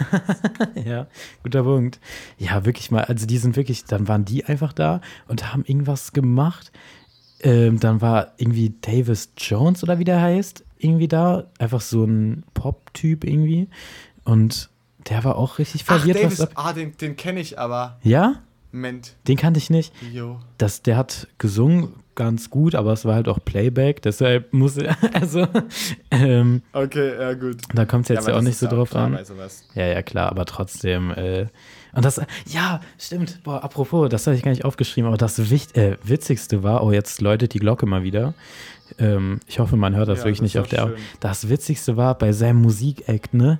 <laughs> ja, guter Punkt. Ja, wirklich mal, also die sind wirklich, dann waren die einfach da und haben irgendwas gemacht. Ähm, dann war irgendwie Davis Jones oder wie der heißt, irgendwie da. Einfach so ein Pop-Typ irgendwie. Und der war auch richtig Ach, verwirrt, Davis, was ab. ah, den, den kenne ich aber. Ja? Moment. Den kannte ich nicht. Jo. Das, der hat gesungen ganz gut, aber es war halt auch Playback, deshalb muss er, <laughs> also, ähm, Okay, ja gut. da kommt es jetzt ja, aber auch nicht so drauf an. Ja, ja, klar, aber trotzdem. Äh, und das, ja, stimmt. Boah, apropos, das habe ich gar nicht aufgeschrieben, aber das Wicht, äh, Witzigste war, oh, jetzt läutet die Glocke mal wieder. Ähm, ich hoffe, man hört das Ja, wirklich das nicht ist auf der. schön. Das Witzigste war bei seinem Musikact, ne?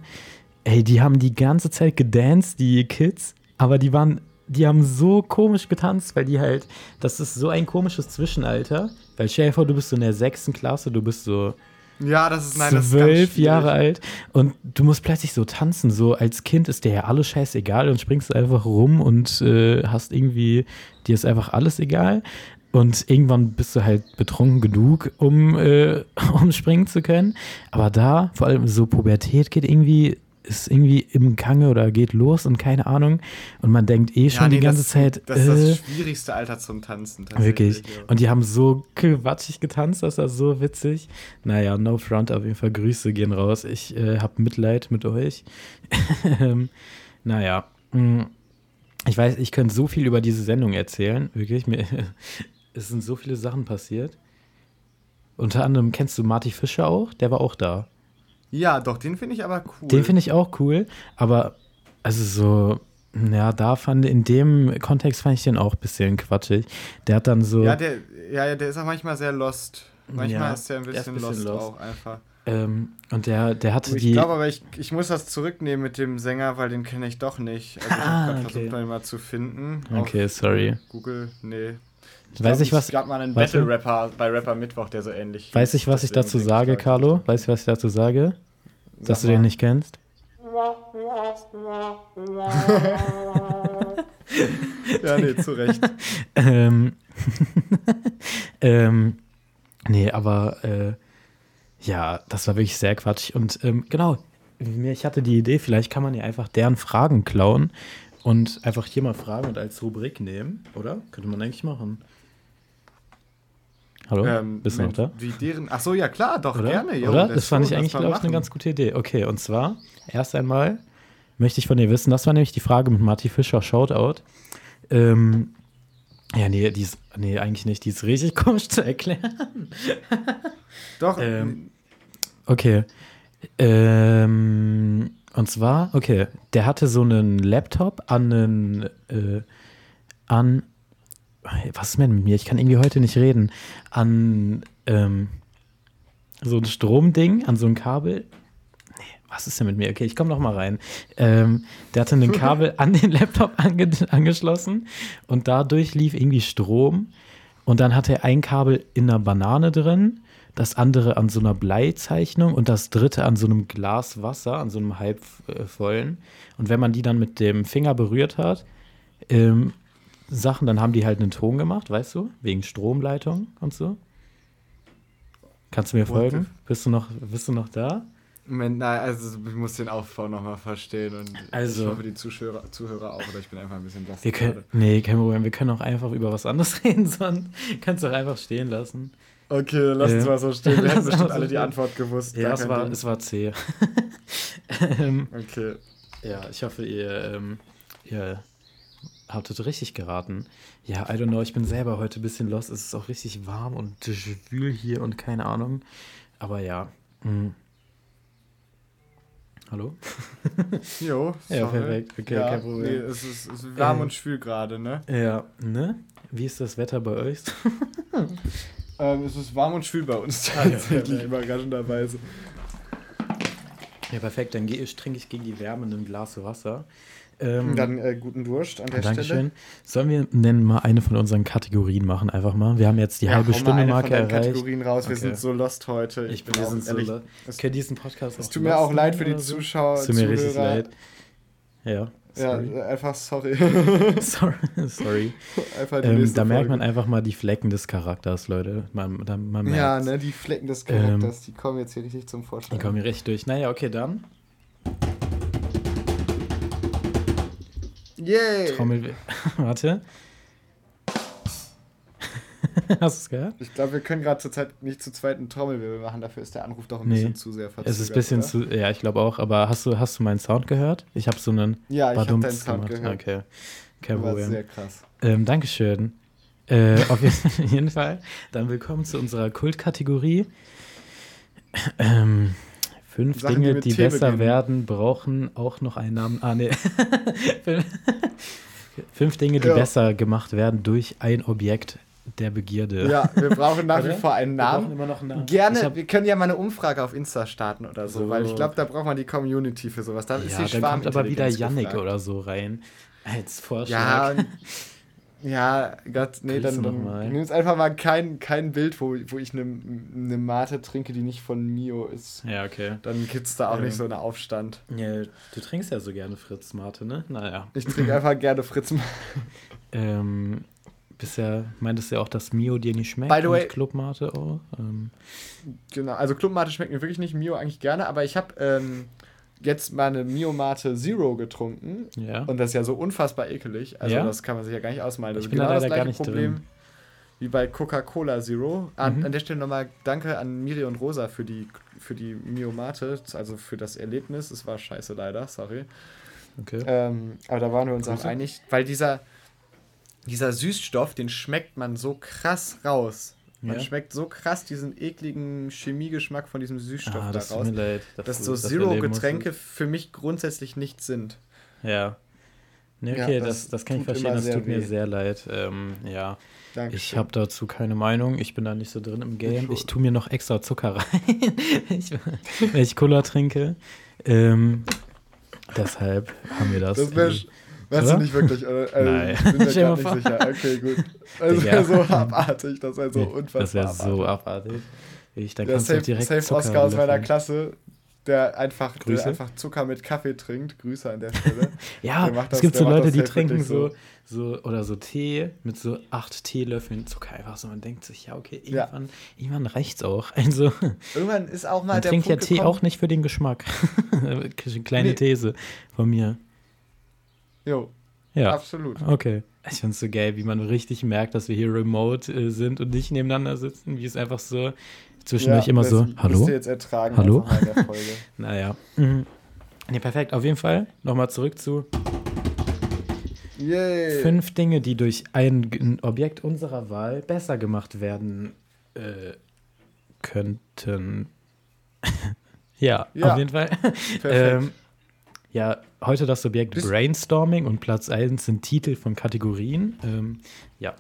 Ey, die haben die ganze Zeit gedanced, die Kids, aber die waren, die haben so komisch getanzt, weil die halt, das ist so ein komisches Zwischenalter. Weil vor, du bist so in der sechsten Klasse, du bist so Ja, das ist, nein, das ist zwölf schwierig. Jahre alt und du musst plötzlich so tanzen. So als Kind ist dir ja alles scheißegal und springst einfach rum und äh, hast irgendwie, dir ist einfach alles egal. Und irgendwann bist du halt betrunken genug, um, äh, <laughs> um springen zu können. Aber da, vor allem so Pubertät geht irgendwie, ist irgendwie im Gange oder geht los und keine Ahnung. Und man denkt eh schon Ja, nee, die ganze das, Zeit. Das ist äh, das schwierigste Alter zum Tanzen. tatsächlich, Wirklich. ja. Und die haben so quatschig getanzt, das war so witzig. Naja, no front, auf jeden Fall Grüße gehen raus. Ich äh, habe Mitleid mit euch. <laughs> ähm, naja, mh, ich weiß, ich könnte so viel über diese Sendung erzählen. Wirklich, mir, es sind so viele Sachen passiert. Unter anderem kennst du Marty Fischer auch? Der war auch da. Ja, doch, den finde ich aber cool. Den finde ich auch cool, aber also so, ja, da fand in dem Kontext fand ich den auch ein bisschen quatschig. Der hat dann so. Ja, der, ja, ja, der ist auch manchmal sehr lost. Manchmal Ja, ist der ein der bisschen, ein bisschen lost, lost. auch einfach. Ähm, und der, der hatte Ich die. glaube aber, ich, ich muss das zurücknehmen mit dem Sänger, weil den kenne ich doch nicht. Also ich Ah, habe okay. versucht, den mal zu finden. Okay, sorry. Google, nee. Weiß ich, was- Es gab mal einen warte. Battle-Rapper bei Rapper Mittwoch, der so ähnlich Weiß ich, was ich dazu sage, ich, Carlo? Weißt du, was ich dazu sage? Dass du mal. den nicht kennst? <laughs> Ja, nee, zu Recht. <laughs> ähm, <laughs> ähm, nee, aber äh, ja, das war wirklich sehr quatschig. Und ähm, genau, mir- ich hatte die Idee, vielleicht kann man ja einfach deren Fragen klauen und einfach hier mal fragen und als Rubrik nehmen, oder? Könnte man eigentlich machen. Hallo? Ähm, Bist du noch da? Wie deren, ach so, ja klar, doch, Oder? gerne. jo, Oder? Das fand ich eigentlich, glaube ich, eine ganz gute Idee. Okay, und zwar, erst einmal möchte ich von dir wissen, das war nämlich die Frage mit Marty Fischer, Shoutout. Ähm, ja, nee, die ist, nee, eigentlich nicht, die ist richtig <laughs> komisch zu erklären. <laughs> Doch, Ähm, Okay. Ähm, und zwar, okay, der hatte so einen Laptop an einen, äh, an, was ist denn mit mir? Ich kann irgendwie heute nicht reden. An ähm, so ein Stromding, an so ein Kabel. Nee, was ist denn mit mir? Okay, ich komme noch mal rein. Ähm, der hatte ein <laughs> Kabel an den Laptop ange angeschlossen und dadurch lief irgendwie Strom. Und dann hatte er ein Kabel in einer Banane drin, das andere an so einer Bleizeichnung und das dritte an so einem Glas Wasser, an so einem halbvollen. Und wenn man die dann mit dem Finger berührt hat, ähm, Sachen, dann haben die halt einen Ton gemacht, weißt du? Wegen Stromleitung und so. Kannst du mir folgen? Bist du noch, bist du noch da? Moment, nein, also ich muss den Aufbau nochmal verstehen und Also- ich hoffe, die Zuschauer, Zuhörer auch, oder ich bin einfach ein bisschen blass Wir können, nee, kein Problem. Wir können auch einfach über was anderes <laughs> reden, sondern kannst du auch einfach stehen lassen. Okay, lass uns Äh, mal so stehen. Wir <laughs> hätten bestimmt so alle die. Antwort gewusst. Ja, es war, Ding. es war C. <laughs> ähm, Okay. ja, ich hoffe, ihr, ähm, ihr habt es richtig geraten. Ja, I don't know, ich bin selber heute ein bisschen lost. Es ist auch richtig warm und schwül hier und keine Ahnung. Aber ja. mm. Hallo? <laughs> Jo, Ja, sorry. perfekt. Okay, ja, kein Problem. Nee, es ist, es ist warm Ähm, und schwül gerade, ne? Ja, ne? Wie ist das Wetter bei euch? <laughs> Ähm, es ist warm und schwül bei uns Ah, ja, tatsächlich, perfekt. überraschenderweise. Ja, perfekt. Dann trinke ich gegen die Wärme ein Glas Wasser. Ähm, Dann äh, guten Durst an der Stelle. Dankeschön. Sollen wir denn mal eine von unseren Kategorien machen? Einfach mal. Wir haben jetzt die Ja, halbe Stunde Marke erreicht. Kategorien raus. Wir Okay. sind so lost heute. Ich bin bin wir auch so ehrlich. lo- es- Können diesen Podcast Es tut mir auch leid für die so? Zuschauer, Es tut mir richtig Zuhörer. leid. Ja, Ja, sorry. einfach sorry. <laughs> <laughs> sorry. sorry. Ähm, da merkt man einfach mal die Flecken des Charakters, Leute. Man, da, man Ja, ne, die Flecken des Charakters, Ähm, die kommen jetzt hier richtig zum Vorschein. Die kommen hier richtig durch. Naja, okay, dann. Yay! Trommel. <laughs> Warte. <laughs> Hast du es gehört? Ich glaube, wir können gerade zurzeit nicht zu zweit einen Trommelwirbel machen, dafür ist der Anruf doch ein Nee. bisschen zu sehr verzögert. Es ist ein bisschen oder? zu. Ja, ich glaube auch. Aber hast du, hast du meinen Sound gehört? Ich habe so einen. Ja, ich habe deinen Sound gemacht. gehört. Okay. Kein War Problem. sehr krass. Ähm, Dankeschön. Äh, auf jeden <laughs> Fall. Dann willkommen zu unserer Kultkategorie. Ähm, fünf Sachen, die Dinge, die T besser beginnen. werden, brauchen auch noch einen Namen. Ah, nee. <laughs> fünf, Dinge, die Ja. besser gemacht werden durch ein Objekt der Begierde. Ja, wir brauchen nach wie vor einen Wir brauchen Namen. immer noch einen Namen. Gerne, hab- wir können ja mal eine Umfrage auf Insta starten oder so, So. weil ich glaube, da braucht man die Community für sowas. Da ist ja, die dann kommt aber wieder Yannick oder so rein. Als Vorschlag. Ja, <laughs> ja, Gott, nee, dann, dann nimmst einfach mal kein, kein Bild, wo, wo ich eine ne Mate trinke, die nicht von Mio ist. Ja, okay. Dann gibt's da auch Ähm. nicht so einen Aufstand. Ja, du trinkst ja so gerne Fritz Mate, ne? Naja. Ich trinke einfach gerne Fritz. <laughs> Ähm, bisher meintest du ja auch, dass Mio dir nicht schmeckt. By the way- Club Mate auch. Ähm, Genau, also Clubmate schmeckt mir wirklich nicht, Mio eigentlich gerne, aber ich habe ähm, jetzt mal eine Mio Mate Zero getrunken ja. und das ist ja so unfassbar ekelig. Also Ja? das kann man sich ja gar nicht ausmalen. Das Ich ist bin da genau das leider gleiche gar nicht Problem drin. wie bei Coca-Cola Zero. An, Mhm. an der Stelle nochmal danke an Miri und Rosa für die, für die Mio Mate, also für das Erlebnis. Es war scheiße leider, sorry. okay. Ähm, aber da waren wir uns auch Grüße. einig, weil dieser, dieser Süßstoff, den schmeckt man so krass raus. Man Ja? schmeckt so krass diesen ekligen Chemiegeschmack von diesem Süßstoff ah, da das tut raus, mir leid. dass du so Zero-Getränke für mich grundsätzlich nichts sind. Ja. Nee, Ja, okay, das das, das kann ich verstehen, das tut mir weh. sehr leid. Ähm, ja, Danke. ich habe dazu keine Meinung. Ich bin da nicht so drin im Game. Ich tue mir noch extra Zucker rein, <laughs> ich, wenn ich Cola trinke. Ähm, deshalb haben wir das. Das Weißt du nicht wirklich, oder? Also, Nein. Ich bin mir <laughs> mal nicht sicher. Okay, gut. <laughs> Das wäre so abartig, das wäre so unfassbar. Das wäre so abartig. Ich, dann Der Safe, direkt Safe Zucker Oscar aus meiner. Klasse, der einfach, der einfach Zucker mit Kaffee trinkt. Grüße an der Stelle. <laughs> Ja, Der macht es das- gibt so Leute, das die trinken so, so. oder so Tee mit so acht Teelöffeln Zucker einfach so. Man denkt sich, ja, okay, Ja. irgendwann, irgendwann reicht's auch. Also, Irgendwann ist auch mal man der trinkt ja Punkt Tee gekommen, auch nicht für den Geschmack. Kleine Nee. These von mir. Jo, Ja, absolut. okay. Ich find's so geil, wie man richtig merkt, dass wir hier remote äh, sind und nicht nebeneinander sitzen, wie es einfach so zwischendurch Ja, immer das so, hallo? ihr jetzt ertragen Hallo? <laughs> Naja. Mhm. Nee, perfekt. Auf jeden Fall nochmal zurück zu Yay. Fünf Dinge, die durch ein Objekt unserer Wahl besser gemacht werden äh, könnten. <laughs> ja, Ja, auf jeden Fall. Perfekt. ähm, ja, heute das Subjekt Bist- Brainstorming und Platz 1 sind Titel von Kategorien. Ähm, ja,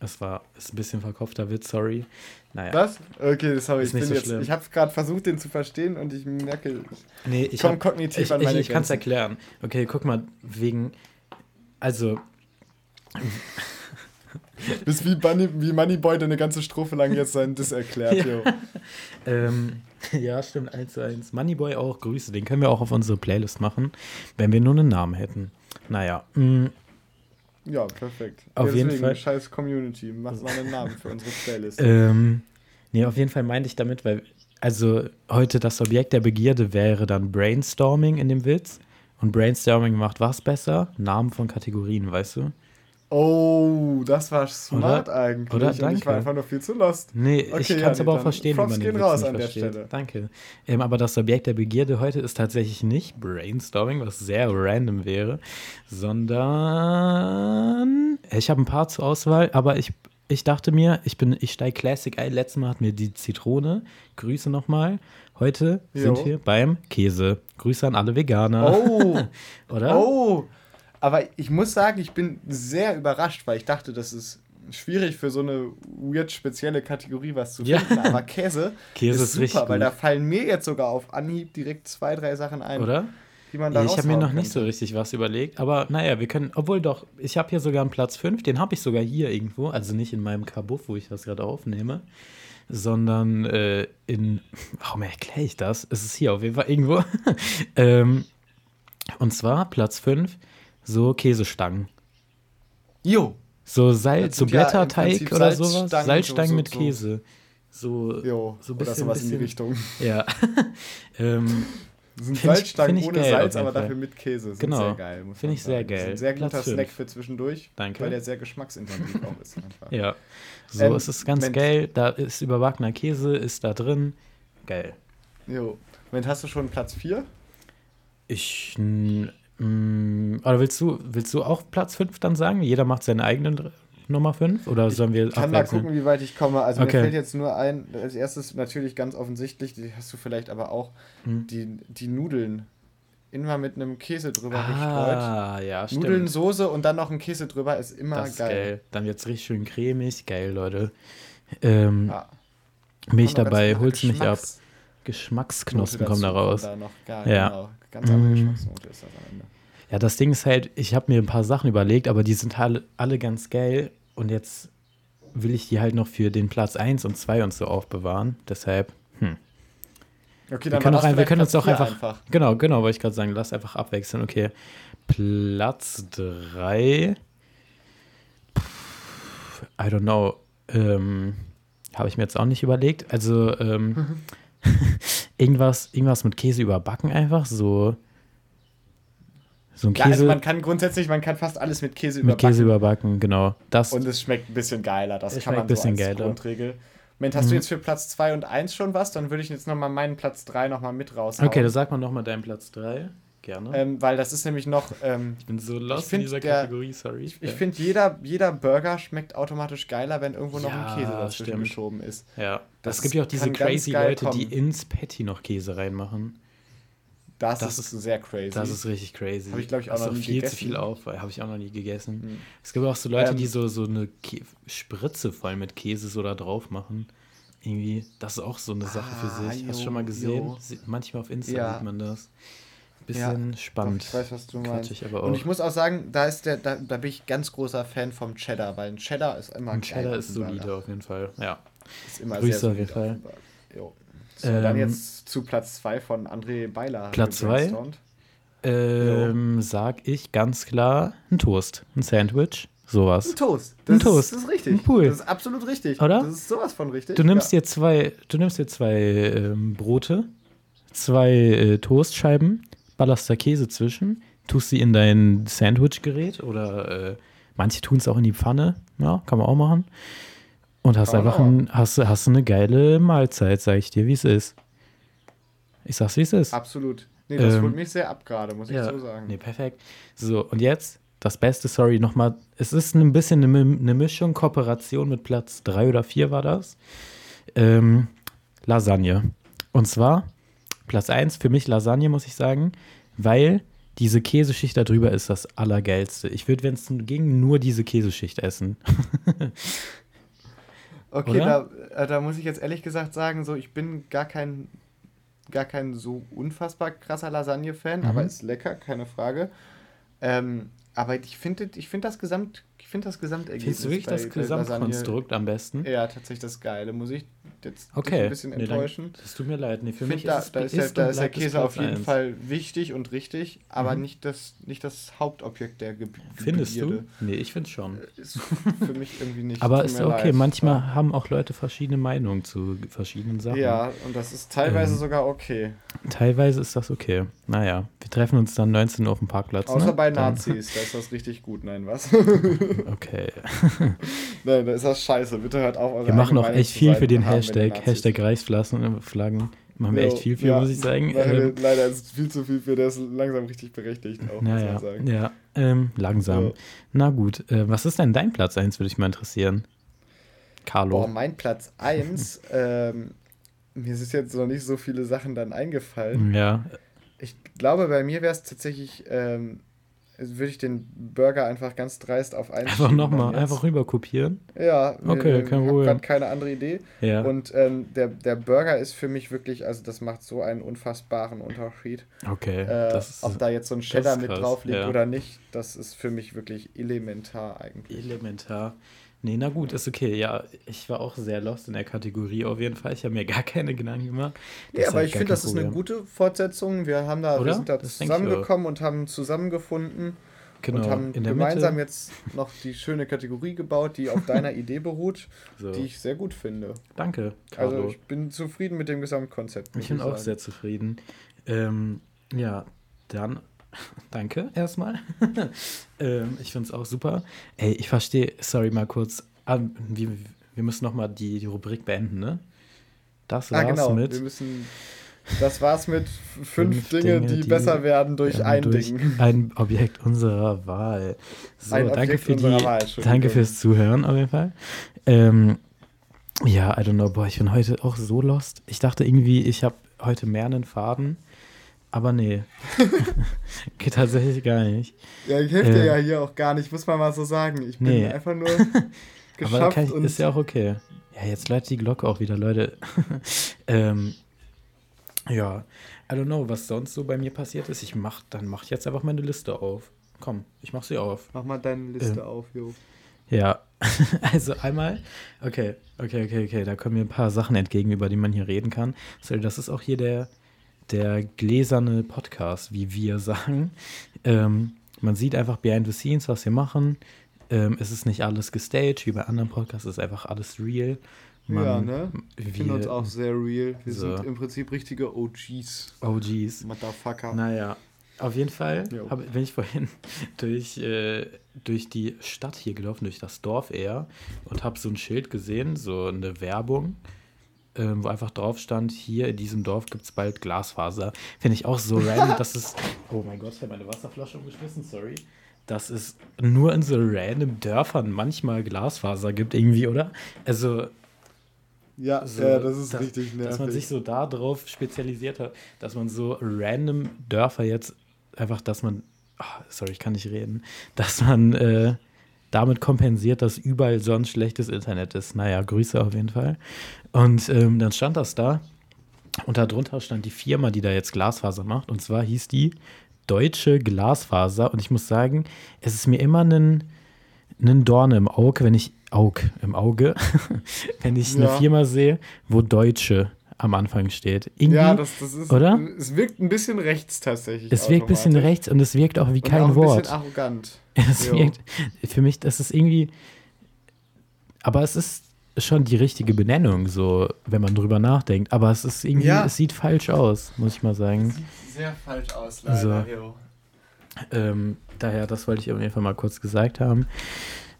es war ist ein bisschen verkopfter Witz, sorry. Naja. Was? Okay, sorry, Ist ich nicht bin so jetzt. schlimm. Ich habe gerade versucht, den zu verstehen und ich merke, ich Nee, ich komme kognitiv Ich, an ich, meine ich kann es erklären. Okay, guck mal, wegen. Also, Bis wie, Bunny, wie Moneyboy, der eine ganze Strophe lang jetzt seinen Diss erklärt. <laughs> Ja. jo. Ähm, <laughs> ja, stimmt, 1 zu 1. Moneyboy auch, Grüße. Den können wir auch auf unsere Playlist machen, wenn wir nur einen Namen hätten. Naja, mm, mh, Ja, perfekt. Auf ja, jeden Fall. Scheiß Community, macht mal einen Namen für unsere Playlist. ähm, nee, auf jeden Fall meinte ich damit, weil, also heute das Objekt der Begierde wäre dann Brainstorming in dem Witz. Und Brainstorming macht was besser? Namen von Kategorien, weißt du? Oh, das war smart Oder? eigentlich. Oder? Und ich Danke. war einfach nur viel zu lost. Nee, ich Okay, kann es ja, aber auch verstehen, Props wie man gehen raus nicht an der versteht. Stelle. Danke. Ähm, aber das Objekt der Begierde heute ist tatsächlich nicht Brainstorming, was sehr random wäre, sondern ich habe ein paar zur Auswahl, aber ich, ich dachte mir, ich bin, ich steige Classic ein. Letztes Mal hatten wir die Zitrone. Grüße nochmal. Heute Jo. sind wir beim Käse. Grüße an alle Veganer. Oh, <laughs> Oder? oh. Aber ich muss sagen, ich bin sehr überrascht, weil ich dachte, das ist schwierig für so eine weird spezielle Kategorie was zu Ja. finden. Aber Käse, <laughs> Käse ist ist super, richtig weil da fallen mir jetzt sogar auf Anhieb direkt zwei, drei Sachen ein. Oder? die man da Ich habe mir noch nicht so richtig was überlegt, aber naja, wir können, obwohl doch, ich habe hier sogar einen Platz 5, den habe ich sogar hier irgendwo, also nicht in meinem Kabuff, wo ich das gerade aufnehme, sondern äh, in, warum erkläre ich das? Es ist hier auf jeden Fall irgendwo. <laughs> ähm, und zwar Platz 5, so Käsestangen. Jo. So, Salz, so ja Blätterteig Prinzip oder sowas. Salzstangen, so- mit so- Käse. So, Jo. so bisschen, sowas in die bisschen- Richtung. <laughs> Ja. <laughs> ähm, sind Salzstangen ohne geil, Salz, aber dafür mit Käse. Sind Genau. sehr geil. muss Find man ich sehr. Das ist geil. Ein sehr Platz guter fünf. Snack für zwischendurch. Danke. Weil der sehr geschmacksintensiv <laughs> auch ist. Einfach. ja. So, Ähm, es ist ganz Moment. geil. Da ist überbackener Käse, ist da drin. Geil. Jo. Moment, hast du schon Platz 4? Ich. N- mm, Oder willst du, willst du auch Platz 5 dann sagen? Jeder macht seine eigenen Dr- Nummer 5? Oder sollen wir Ich kann mal gucken, wie weit ich komme. Also Okay. mir fällt jetzt nur ein, als erstes natürlich ganz offensichtlich, die hast du vielleicht aber auch, Hm. die, die Nudeln. Immer mit einem Käse drüber gestreut. Ah, ja, stimmt. Nudeln, Soße und dann noch ein Käse drüber ist immer das ist geil. geil. Dann wird's richtig schön cremig. Geil, Leute. Ähm, Ja. Milch dabei, holst mich ab. Geschmacks- Geschmacksknospen kommen da raus. Da noch geil, Ja. genau. Ganz andere Mm. Geschmacksnote ist das am Ende. Ja, das Ding ist halt, ich habe mir ein paar Sachen überlegt, aber die sind alle, alle ganz geil. Und jetzt will ich die halt noch für den Platz 1 und 2 und so aufbewahren. Deshalb, hm. Okay, Wir dann können, war auch wir können uns auch vier einfach, Genau, genau, wollte ich gerade sagen. Lass einfach abwechseln. Okay. Platz 3. I don't know. Ähm, Habe ich mir jetzt auch nicht überlegt. Also, ähm, <laughs> <laughs> irgendwas, irgendwas mit Käse überbacken einfach. So. So ein Ja, Käse. also man kann grundsätzlich, man kann fast alles mit Käse mit überbacken. Käse überbacken, genau. Das, Und es schmeckt ein bisschen geiler. Das kann man schmeckt so ein als bisschen geiler. Grundregel. Moment, hast Mhm. du jetzt für Platz 2 und 1 schon was? Dann würde ich jetzt nochmal meinen Platz 3 nochmal mit raushauen. okay, dann sag mal nochmal deinen Platz 3. Gerne. ähm, weil das ist nämlich noch, <laughs> ähm, ich bin so lost in dieser der- Kategorie, sorry. ich, ich finde, jeder, jeder Burger schmeckt automatisch geiler, wenn irgendwo noch Ja, ein Käse dazwischen stimmt. geschoben ist. Ja, Das es gibt ja auch diese crazy Leute, die kommen. ins Patty noch Käse reinmachen. Das, Das ist, sehr crazy. Das ist richtig crazy. Hab ich, glaub ich, auch Das ist noch nie viel gegessen. zu viel auf, habe ich auch noch nie gegessen. Hm. Es gibt auch so Leute, Ähm, die so, so eine Kä Spritze voll mit Käse so da drauf machen. Irgendwie, das ist auch so eine Sache Ah, für sich. Hast du schon mal gesehen? jo. Manchmal auf Insta Ja. sieht man das. Bisschen Doch, spannend. ich weiß, was du meinst. Quatschig aber auch. Und ich muss auch sagen, da ist der, da, da bin ich ganz großer Fan vom Cheddar, weil ein Cheddar ist immer geil Cheddar ist solide auf jeden Fall. Ja. Ist immer Grüße sehr auf jeden Fall. Jo. So, dann Ähm, jetzt zu Platz 2 von André Beiler. Platz zwei? gebrainstormt. Ähm, sag ich ganz klar ein Toast, ein Sandwich, sowas. Ein Toast. Ein Das Toast. Ist, das ist richtig. Ein Pool. Das ist absolut richtig. Oder? Das ist sowas von richtig. Du nimmst ja. dir zwei, du nimmst dir zwei ähm, Brote, zwei äh, Toastscheiben, ballerst da Käse zwischen, tust sie in dein Sandwichgerät oder äh, manche tun es auch in die Pfanne, ja, kann man auch machen. Und hast man einfach ein, hast, hast eine geile Mahlzeit, sag ich dir, wie es ist. Ich sag's, wie es ist. Absolut. Nee, das Ähm, holt mich sehr ab gerade, muss ich Ja, so sagen. nee, perfekt. So, und jetzt das Beste, sorry, nochmal. Es ist ein bisschen eine, eine Mischung, Kooperation mit Platz 3 oder 4 war das. Ähm, Lasagne. Und zwar Platz 1 für mich Lasagne, muss ich sagen, weil diese Käseschicht da drüber ist das Allergeilste. Ich würde, wenn es ging, nur diese Käseschicht essen. <laughs> Okay, da, äh, da muss ich jetzt ehrlich gesagt sagen, so ich bin gar kein gar kein so unfassbar krasser Lasagne-Fan, Mhm. aber ist lecker, keine Frage. Ähm, aber ich finde ich finde das Gesamt ich finde das Gesamtergebnis Findest du wirklich das Gesamtkonstrukt am besten? Ja, tatsächlich das Geile. Muss ich jetzt Okay. ein bisschen Nee, dann- enttäuschen. Das tut mir leid. Nee, für Ich mich da, ist, da ist, der, ist da und ist der Käse auf jeden eins. Fall wichtig und richtig, aber Mhm. nicht, das, nicht das Hauptobjekt der Ge Findest du? Nee, ich finde schon. Ist für mich irgendwie nicht. Aber ist okay, leid. manchmal haben auch Leute verschiedene Meinungen zu verschiedenen Sachen. Ja, und das ist teilweise Ähm, sogar okay. Teilweise ist das okay. Naja, wir treffen uns dann 19 Uhr auf dem Parkplatz. Außer ne? bei Dann- Nazis, da ist das richtig gut. Nein, was? <laughs> Okay. <laughs> Nein, da ist das scheiße. Bitte hört auf, eure Wir machen auch echt viel für den ihr <laughs> Hashtag. Hashtag Reichsflaschen, Flaggen. Machen wir Jo, echt viel für, ja, muss ich sagen. Leider, Ähm, leider ist es viel zu viel für, der ist langsam richtig berechtigt auch, muss naja, man sagen. ja, ähm, langsam. Ja. Na gut, äh, was ist denn dein Platz 1, würde ich mal interessieren. Carlo. Boah, mein Platz 1, <laughs> ähm, mir ist jetzt noch nicht so viele Sachen dann eingefallen. ja, Ich glaube, bei mir wäre es tatsächlich, ähm, würde ich den Burger einfach ganz dreist auf einen Einfach nochmal, einfach rüber kopieren. Ja, okay, ich kein habe Problem. gerade keine andere Idee. Ja. Und ähm, der, der Burger ist für mich wirklich, also das macht so einen unfassbaren Unterschied. Okay, Äh, das ob da jetzt so ein Cheddar mit drauf liegt ja. oder nicht, das ist für mich wirklich elementar eigentlich. elementar. Nee, na gut, ist okay. Ja, ich war auch sehr lost in der Kategorie auf jeden Fall. Ich habe mir gar keine Gedanken gemacht. Ja, Deshalb aber ich gar finde, das ist eine Problem. gute Fortsetzung. Wir haben da, wir sind da Das ich zusammengekommen und haben zusammengefunden Genau, und haben gemeinsam Mitte. jetzt noch die schöne Kategorie gebaut, die auf deiner <laughs> Idee beruht, So. die ich sehr gut finde. Danke, Carlo. Also ich bin zufrieden mit dem Gesamtkonzept. ich bin auch sagen. sehr zufrieden. Ähm, ja, dann <laughs> danke erstmal. <laughs> ähm, ich finde es auch super. Ey, ich verstehe, sorry mal kurz, ah, wir, wir müssen nochmal die, die Rubrik beenden, ne? Das Ah, war's genau. mit. Wir müssen. Das war's mit fünf, Fünf Dinge, Dinge, die, die besser werden durch ein durch Ding. Ein Objekt unserer Wahl. So, danke für die, Wahl, danke fürs Zuhören auf jeden Fall. Ähm, ja, I don't know, boah, ich bin heute auch so lost. Ich dachte irgendwie, ich habe heute mehr einen Faden, aber nee. <laughs> Geht tatsächlich gar nicht. Ja, ich helfe dir Äh, ja hier auch gar nicht, muss man mal so sagen. Ich bin Nee. einfach nur <laughs> Aber geschafft kann ich, und ist ja auch okay. Ja, jetzt läutet die Glocke auch wieder, Leute. <laughs> ähm, ja, I don't know, was sonst so bei mir passiert ist. Ich mach, dann mach ich jetzt einfach meine Liste auf. Komm, ich mach sie auf. Mach mal deine Liste Ähm, auf, Jo. Ja, also einmal, okay, okay, okay, okay, da kommen mir ein paar Sachen entgegen, über die man hier reden kann. Sorry, das ist auch hier der, der gläserne Podcast, wie wir sagen. Ähm, man sieht einfach behind the scenes, was wir machen. Ähm, es ist nicht alles gestaged, wie bei anderen Podcasts, es ist einfach alles real. Man, ja, ne? Ich finde uns wir, auch sehr real. Wir so. sind im Prinzip richtige OGs. OGs. Motherfucker. Naja, auf jeden Fall hab, bin ich vorhin <laughs> durch, äh, durch die Stadt hier gelaufen, durch das Dorf eher, und habe so ein Schild gesehen, so eine Werbung, ähm, wo einfach drauf stand, hier in diesem Dorf gibt es bald Glasfaser. Finde ich auch so <laughs> random, dass es... Oh mein Gott, ich habe meine Wasserflasche umgeschmissen, sorry. Dass es nur in so random Dörfern manchmal Glasfaser gibt irgendwie, oder? Also, Ja, so, ja, das ist dass- richtig nervig. Dass man sich so da drauf spezialisiert hat, dass man so random Dörfer jetzt einfach, dass man, ah, sorry, ich kann nicht reden, dass man äh, damit kompensiert, dass überall sonst schlechtes Internet ist. Naja, Grüße auf jeden Fall. Und ähm, dann stand das da und darunter stand die Firma, die da jetzt Glasfaser macht. Und zwar hieß die Deutsche Glasfaser. Und ich muss sagen, es ist mir immer ein, ein Dorn im Auge, wenn ich Aug im Auge, <laughs> wenn ich eine Ja. Firma sehe, wo Deutsche am Anfang steht. Irgendwie, ja, das, das ist. oder? Es wirkt ein bisschen rechts tatsächlich. es wirkt ein bisschen rechts und es wirkt auch wie Und kein auch ein Wort. bisschen arrogant. <laughs> Es für mich, das ist irgendwie, aber es ist schon die richtige Benennung, so, wenn man drüber nachdenkt. Aber es ist irgendwie, Ja. es sieht falsch aus, muss ich mal sagen. Sieht sehr falsch aus, So. leider. Jo. Ähm, daher, das wollte ich auf jeden Fall mal kurz gesagt haben.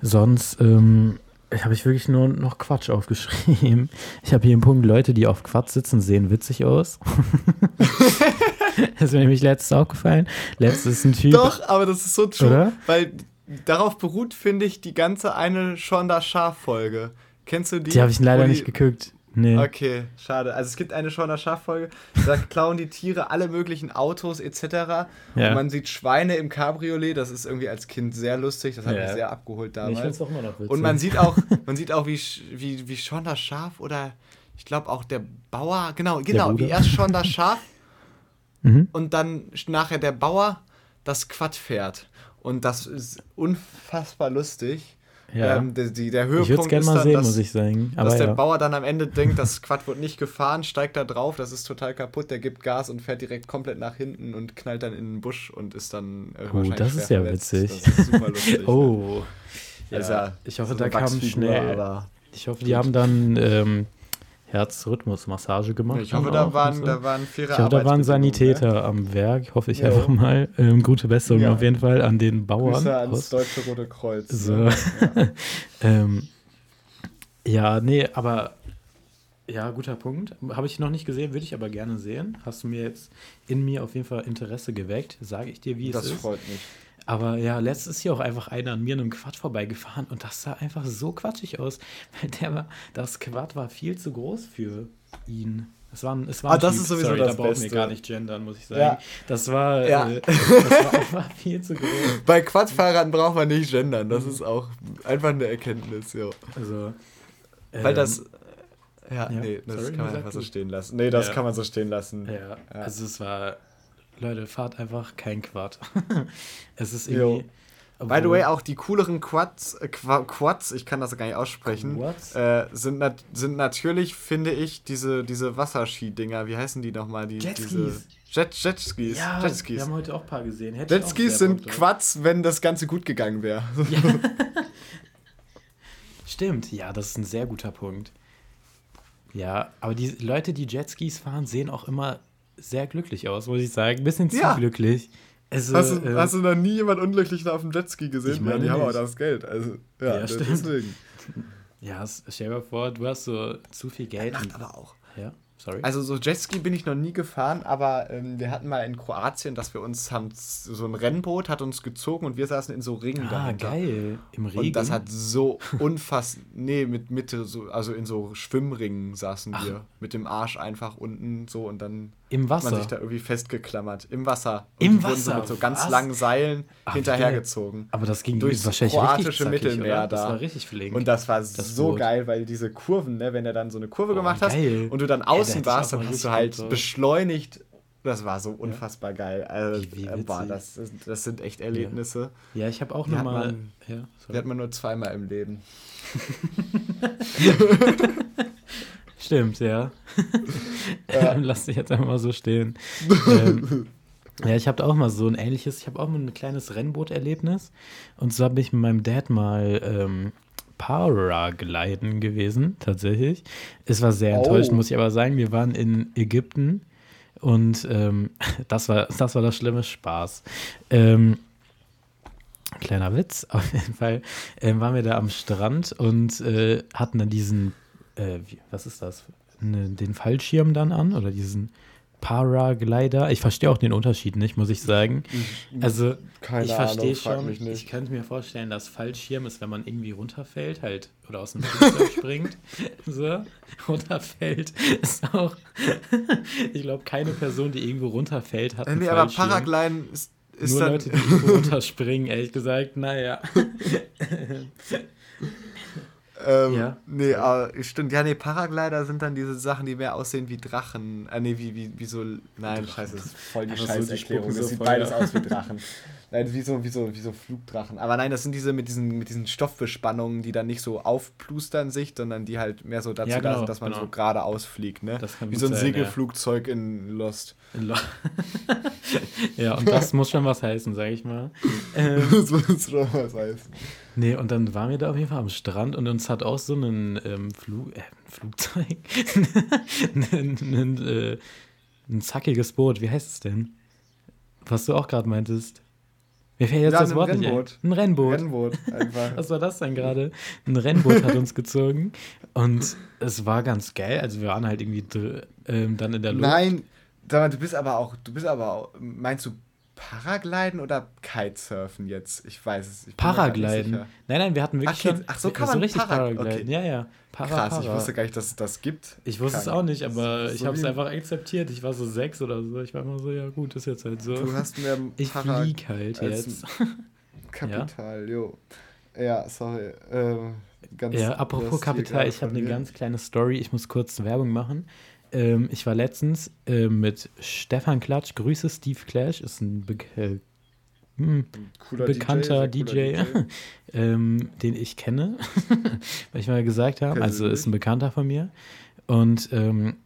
Sonst ähm, habe ich wirklich nur noch Quatsch aufgeschrieben. <laughs> Ich habe hier einen Punkt, Leute, die auf Quatsch sitzen, sehen witzig aus. <laughs> <laughs> das ist mir nämlich letztens aufgefallen. Letztes ist ein Typ. Doch, aber das ist so true, Oder? weil darauf beruht, finde ich, die ganze eine Shonda Schaf-Folge. Kennst du die? Die habe ich leider die- nicht geguckt. Nee. Okay, schade. Also es gibt eine Shonda Schaf-Folge, da <laughs> klauen die Tiere alle möglichen Autos etc. Ja. Und man sieht Schweine im Cabriolet, das ist irgendwie als Kind sehr lustig, das hat Ja. mich sehr abgeholt Nee, ich damals. find's auch immer noch witzig. Und man sieht auch, <laughs> man sieht auch, wie, wie, wie Shonda Schaf oder ich glaube auch der Bauer, genau, genau, wie erst Shonda Schaf Mhm. und dann nachher der Bauer das Quad fährt. Und das ist unfassbar lustig. Ja. Ähm, der, die, der ich würde es Höhepunkt gerne ist mal dann, sehen, dass, muss ich sagen. Aber dass der ja. Bauer dann am Ende denkt, das Quad wird nicht gefahren, steigt da drauf, das ist total kaputt, der gibt Gas und fährt direkt komplett nach hinten und knallt dann in den Busch und ist dann äh, Oh, wahrscheinlich das ist ja verletzt. witzig. Das ist super lustig. <laughs> ne? oh. Also, Ja, ich hoffe, so da kam schnell. Aber Ich hoffe, die haben dann ähm, Herzrhythmusmassage gemacht. ich hoffe, da waren, so. da waren faire Ich hoffe, da waren ne? Sanitäter am Werk, hoffe ich Jo. einfach mal. Ähm, gute Besserung Ja. auf jeden Fall an den Bauern. Grüße ans Deutsche Rote Kreuz. So. ne? <laughs> Ja. ähm, ja, nee, aber ja, guter Punkt. Habe ich noch nicht gesehen, würde ich aber gerne sehen. Hast du mir jetzt in mir auf jeden Fall Interesse geweckt, sage ich dir, wie Das es ist. freut mich. Aber ja, letztens ist hier auch einfach einer an mir in einem Quad vorbeigefahren und das sah einfach so quatschig aus. Weil der war, das Quad war viel zu groß für ihn. Es war ein, es war Ah, das Typ. ist sowieso Sorry, das da brauchen wir gar nicht gendern, muss ich sagen. Ja. Das war, Ja. äh, <laughs> das war einfach viel zu groß. Bei Quadfahrern braucht man nicht gendern. Das Mhm. ist auch einfach eine Erkenntnis, jo. Also, Weil ähm, das. Ja, ja, nee, das sorry, kann man einfach so stehen lassen. Nee, das Ja. kann man so stehen lassen. Ja, Ja. also es war, Leute, fahrt einfach kein Quad. <laughs> es ist irgendwie. By the way, auch die cooleren Quads, äh, Qua- Quads, ich kann das gar nicht aussprechen, äh, sind, nat sind natürlich, finde ich, diese, diese Wasserski-Dinger, wie heißen die nochmal? Die, Jetskis. Diese Jet, Jetskis. Ja, Jetskis. wir haben heute auch ein paar gesehen. Hätte Jetskis Bock sind drauf. Quads, wenn das Ganze gut gegangen wäre. <laughs> <laughs> Stimmt, ja, das ist ein sehr guter Punkt. Ja, aber die Leute, die Jetskis fahren, sehen auch immer sehr glücklich aus, muss ich sagen. Ein bisschen zu Ja. glücklich. Also, Hast du, ähm, hast du noch nie jemand unglücklich auf dem Jetski gesehen? Ich meine ja, die haben aber das Geld. Also, ja, Ja, deswegen. ja, stell dir vor, du hast so zu viel Geld. Macht und- aber auch. ja, sorry. Also so Jetski bin ich noch nie gefahren, aber ähm, wir hatten mal in Kroatien, dass wir uns haben so ein Rennboot hat uns gezogen und wir saßen in so Ringen ah, dahinter. geil. Im Regen. Und das hat so unfassbar, nee, mit Mitte, so, also in so Schwimmringen saßen Ach. wir. Mit dem Arsch einfach unten so und dann Im hat man Wasser. sich da irgendwie festgeklammert. Im Wasser. Und Im wurden so Wasser? mit so ganz Was? langen Seilen Ach, hinterhergezogen. aber das ging durchs wahrscheinlich kroatische zackig, Mittelmeer oder? Das da. war richtig flink. Und das war Das so Boot. geil, weil diese Kurven, ne, wenn er dann so eine Kurve Oh, gemacht hast geil. und du dann da außen ich warst, dann hast du halt drauf. beschleunigt. Das war so unfassbar geil. Also, äh, boah, das, das sind echt Erlebnisse. ja, ich habe auch nochmal. Ja, Die hat man nur zweimal im Leben. <laughs> <laughs> Stimmt, ja. <laughs> Ja. <laughs> Lass dich jetzt einfach mal so stehen. <laughs> ähm, ja, ich habe auch mal so ein ähnliches, ich habe auch mal ein kleines Rennboot-Erlebnis. Und zwar bin ich mit meinem Dad mal ähm, Paragliden gewesen, tatsächlich. Es war sehr Oh. enttäuschend, muss ich aber sagen. Wir waren in Ägypten und ähm, das, war, das war das schlimme Spaß. Ähm, kleiner Witz, auf jeden Fall ähm, waren wir da am Strand und äh, hatten dann diesen, äh, wie, was ist das, ne, den Fallschirm dann an oder diesen Paraglider. Ich verstehe auch den Unterschied nicht, muss ich sagen. Also Keine ich verstehe schon, ich könnte mir vorstellen, dass Fallschirm ist, wenn man irgendwie runterfällt halt oder aus dem Flugzeug <laughs> springt, so runterfällt, ist auch, ich glaube, keine Person, die irgendwo runterfällt, hat einen nee, aber. Paragliden ist, ist Nur. Leute, die irgendwo runterspringen, ehrlich gesagt, naja. <laughs> ähm, Ja. Nee, aber stimmt. Ja, nee, Paraglider sind dann diese Sachen, die mehr aussehen wie Drachen. Äh, nee, wie, wie, wie so. Nein, scheiße, das ist voll die so, Scheißerklärung. spucken das so sieht beides aus wie Drachen. <laughs> Nein, wie so, wie, so, wie so Flugdrachen. Aber nein, das sind diese mit diesen, mit diesen Stoffbespannungen, die dann nicht so aufplustern sich, sondern die halt mehr so dazu Ja, da genau, sind, dass man genau. so geradeaus fliegt, ne? Wie so ein sein, ja. Segelflugzeug in Lost. Lo- <laughs> ja, und das muss schon was heißen, sage ich mal. <laughs> Ähm, das muss schon was heißen. Nee, und dann waren wir da auf jeden Fall am Strand und uns hat auch so ein ähm, Flug, äh, Flugzeug, <laughs> ein, ein, äh, ein zackiges Boot, wie heißt es denn? Was du auch gerade meintest. Mir fällt jetzt Ja, das ein Wort Rennboot. nicht ein. Ein Rennboot. Rennboot einfach. <laughs> Was war das denn gerade? Ein Rennboot hat uns gezogen und es war ganz geil. Also wir waren halt irgendwie ähm, dann in der Luft. Nein, sag mal, du bist aber auch, du bist aber auch, meinst du Paragliden oder Kitesurfen jetzt? Ich weiß es. Ich mir nicht Paragliden. Nein, nein, wir hatten wirklich Ach, schon ach, so kann man richtig Para- Paragliden. okay. Ja, ja. Para, Krass, para. ich wusste gar nicht, dass es das gibt. Ich wusste es Krank. auch nicht, aber So ich habe es einfach akzeptiert. Ich war so sechs oder so. Ich war immer so, ja gut, ist jetzt halt so. Du hast mehr <laughs> ich flieg halt jetzt. <laughs> Kapital, jo. Ja, sorry. Ähm, Ja, apropos Kapital, ich habe eine mir. ganz kleine Story. Ich muss kurz Werbung machen. Ähm, ich war letztens äh, mit Stefan Klatsch. Grüße Steve Clash, ist ein Be äh, hm, Cooler bekannter DJ, DJ, cooler <laughs> ähm, den ich kenne, <laughs> weil ich mal gesagt habe. Also ist ein Bekannter von mir. Und ähm,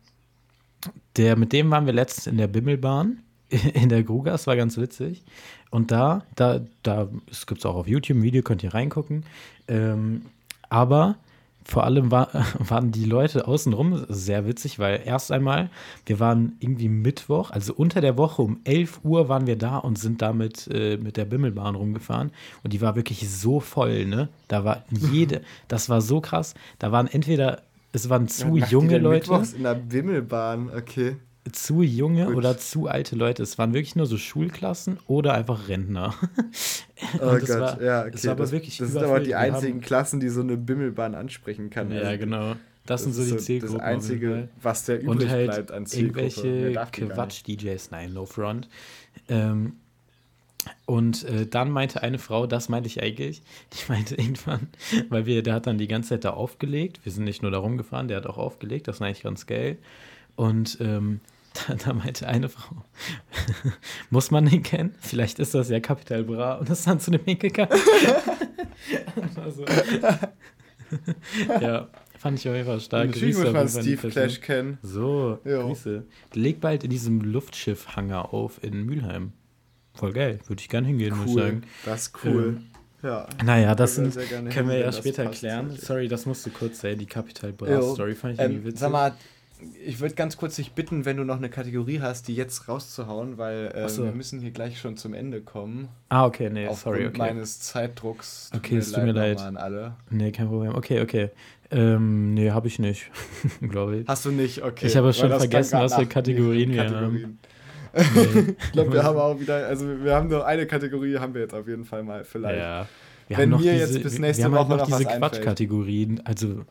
der, mit dem waren wir letztens in der Bimmelbahn <laughs> in der Gruga. Das war ganz witzig. Und da, da, da, es gibt es auch auf YouTube ein Video, könnt ihr reingucken. Ähm, aber vor allem war, <laughs> waren die Leute außenrum sehr witzig, weil erst einmal, wir waren irgendwie Mittwoch, also unter der Woche um 11 Uhr waren wir da und sind damit äh, mit der Bimmelbahn rumgefahren. Und die war wirklich so voll, ne? Da war jede, <laughs> das war so krass. Da waren entweder, es waren zu die junge Leute mittwochs in der Wimmelbahn, okay. Zu junge Gut. oder zu alte Leute. Es waren wirklich nur so Schulklassen oder einfach Rentner. <laughs> Oh Gott, war- ja, okay. war aber das, wirklich das sind aber die einzigen haben- Klassen, die so eine Bimmelbahn ansprechen kann. Ja, Also, genau. Das, sind so die Zielgruppen. Das Einzige, was der übrig halt bleibt an Zielgruppe. Irgendwelche. Quatsch-DJs, nein, no front. Ähm, und äh, dann meinte eine Frau, das meinte ich eigentlich, <laughs> die meinte irgendwann, weil wir, der hat dann die ganze Zeit da aufgelegt, wir sind nicht nur da rumgefahren, der hat auch aufgelegt, das war eigentlich ganz geil. Und ähm, <laughs> da, da meinte eine Frau, <laughs> muss man den kennen? Vielleicht ist das ja Capital Bra und ist dann zu dem hingegangen. Und <laughs> war so. ja, fand ich auf jeden Fall stark. Natürlich muss man Steve. Clash kennen. So, Jo. Grüße. Leg bald in diesem Luftschiff-Hangar auf in Mülheim. Voll geil. Würde ich gern hingehen, muss ich Cool. sagen. Das ist cool. ja. Naja, das sind, gerne können wir ja später klären. Sorry, das musste kurz sein. Die Capital Bra. Story fand ich irgendwie Ähm, witzig. sag mal, ich würde ganz kurz dich bitten, wenn du noch eine Kategorie hast, die jetzt rauszuhauen, weil äh, so. wir müssen hier gleich schon zum Ende kommen. ah, okay, nee, aufgrund sorry, okay. meines Zeitdrucks. Okay, es tut mir leid. An alle. Nee, kein Problem. Okay, okay. Ähm, nee, habe ich nicht, <laughs> glaube ich. Hast du nicht? Okay. Ich habe schon vergessen, was für Kategorien wir Kategorien. <laughs> Nee. Ich glaube, wir haben auch wieder, also wir haben nur eine Kategorie, haben wir jetzt auf jeden Fall mal vielleicht. Ja. Wir Wenn haben noch mir diese, jetzt bis nächste wir haben halt Woche noch noch diese. Quatschkategorien. Also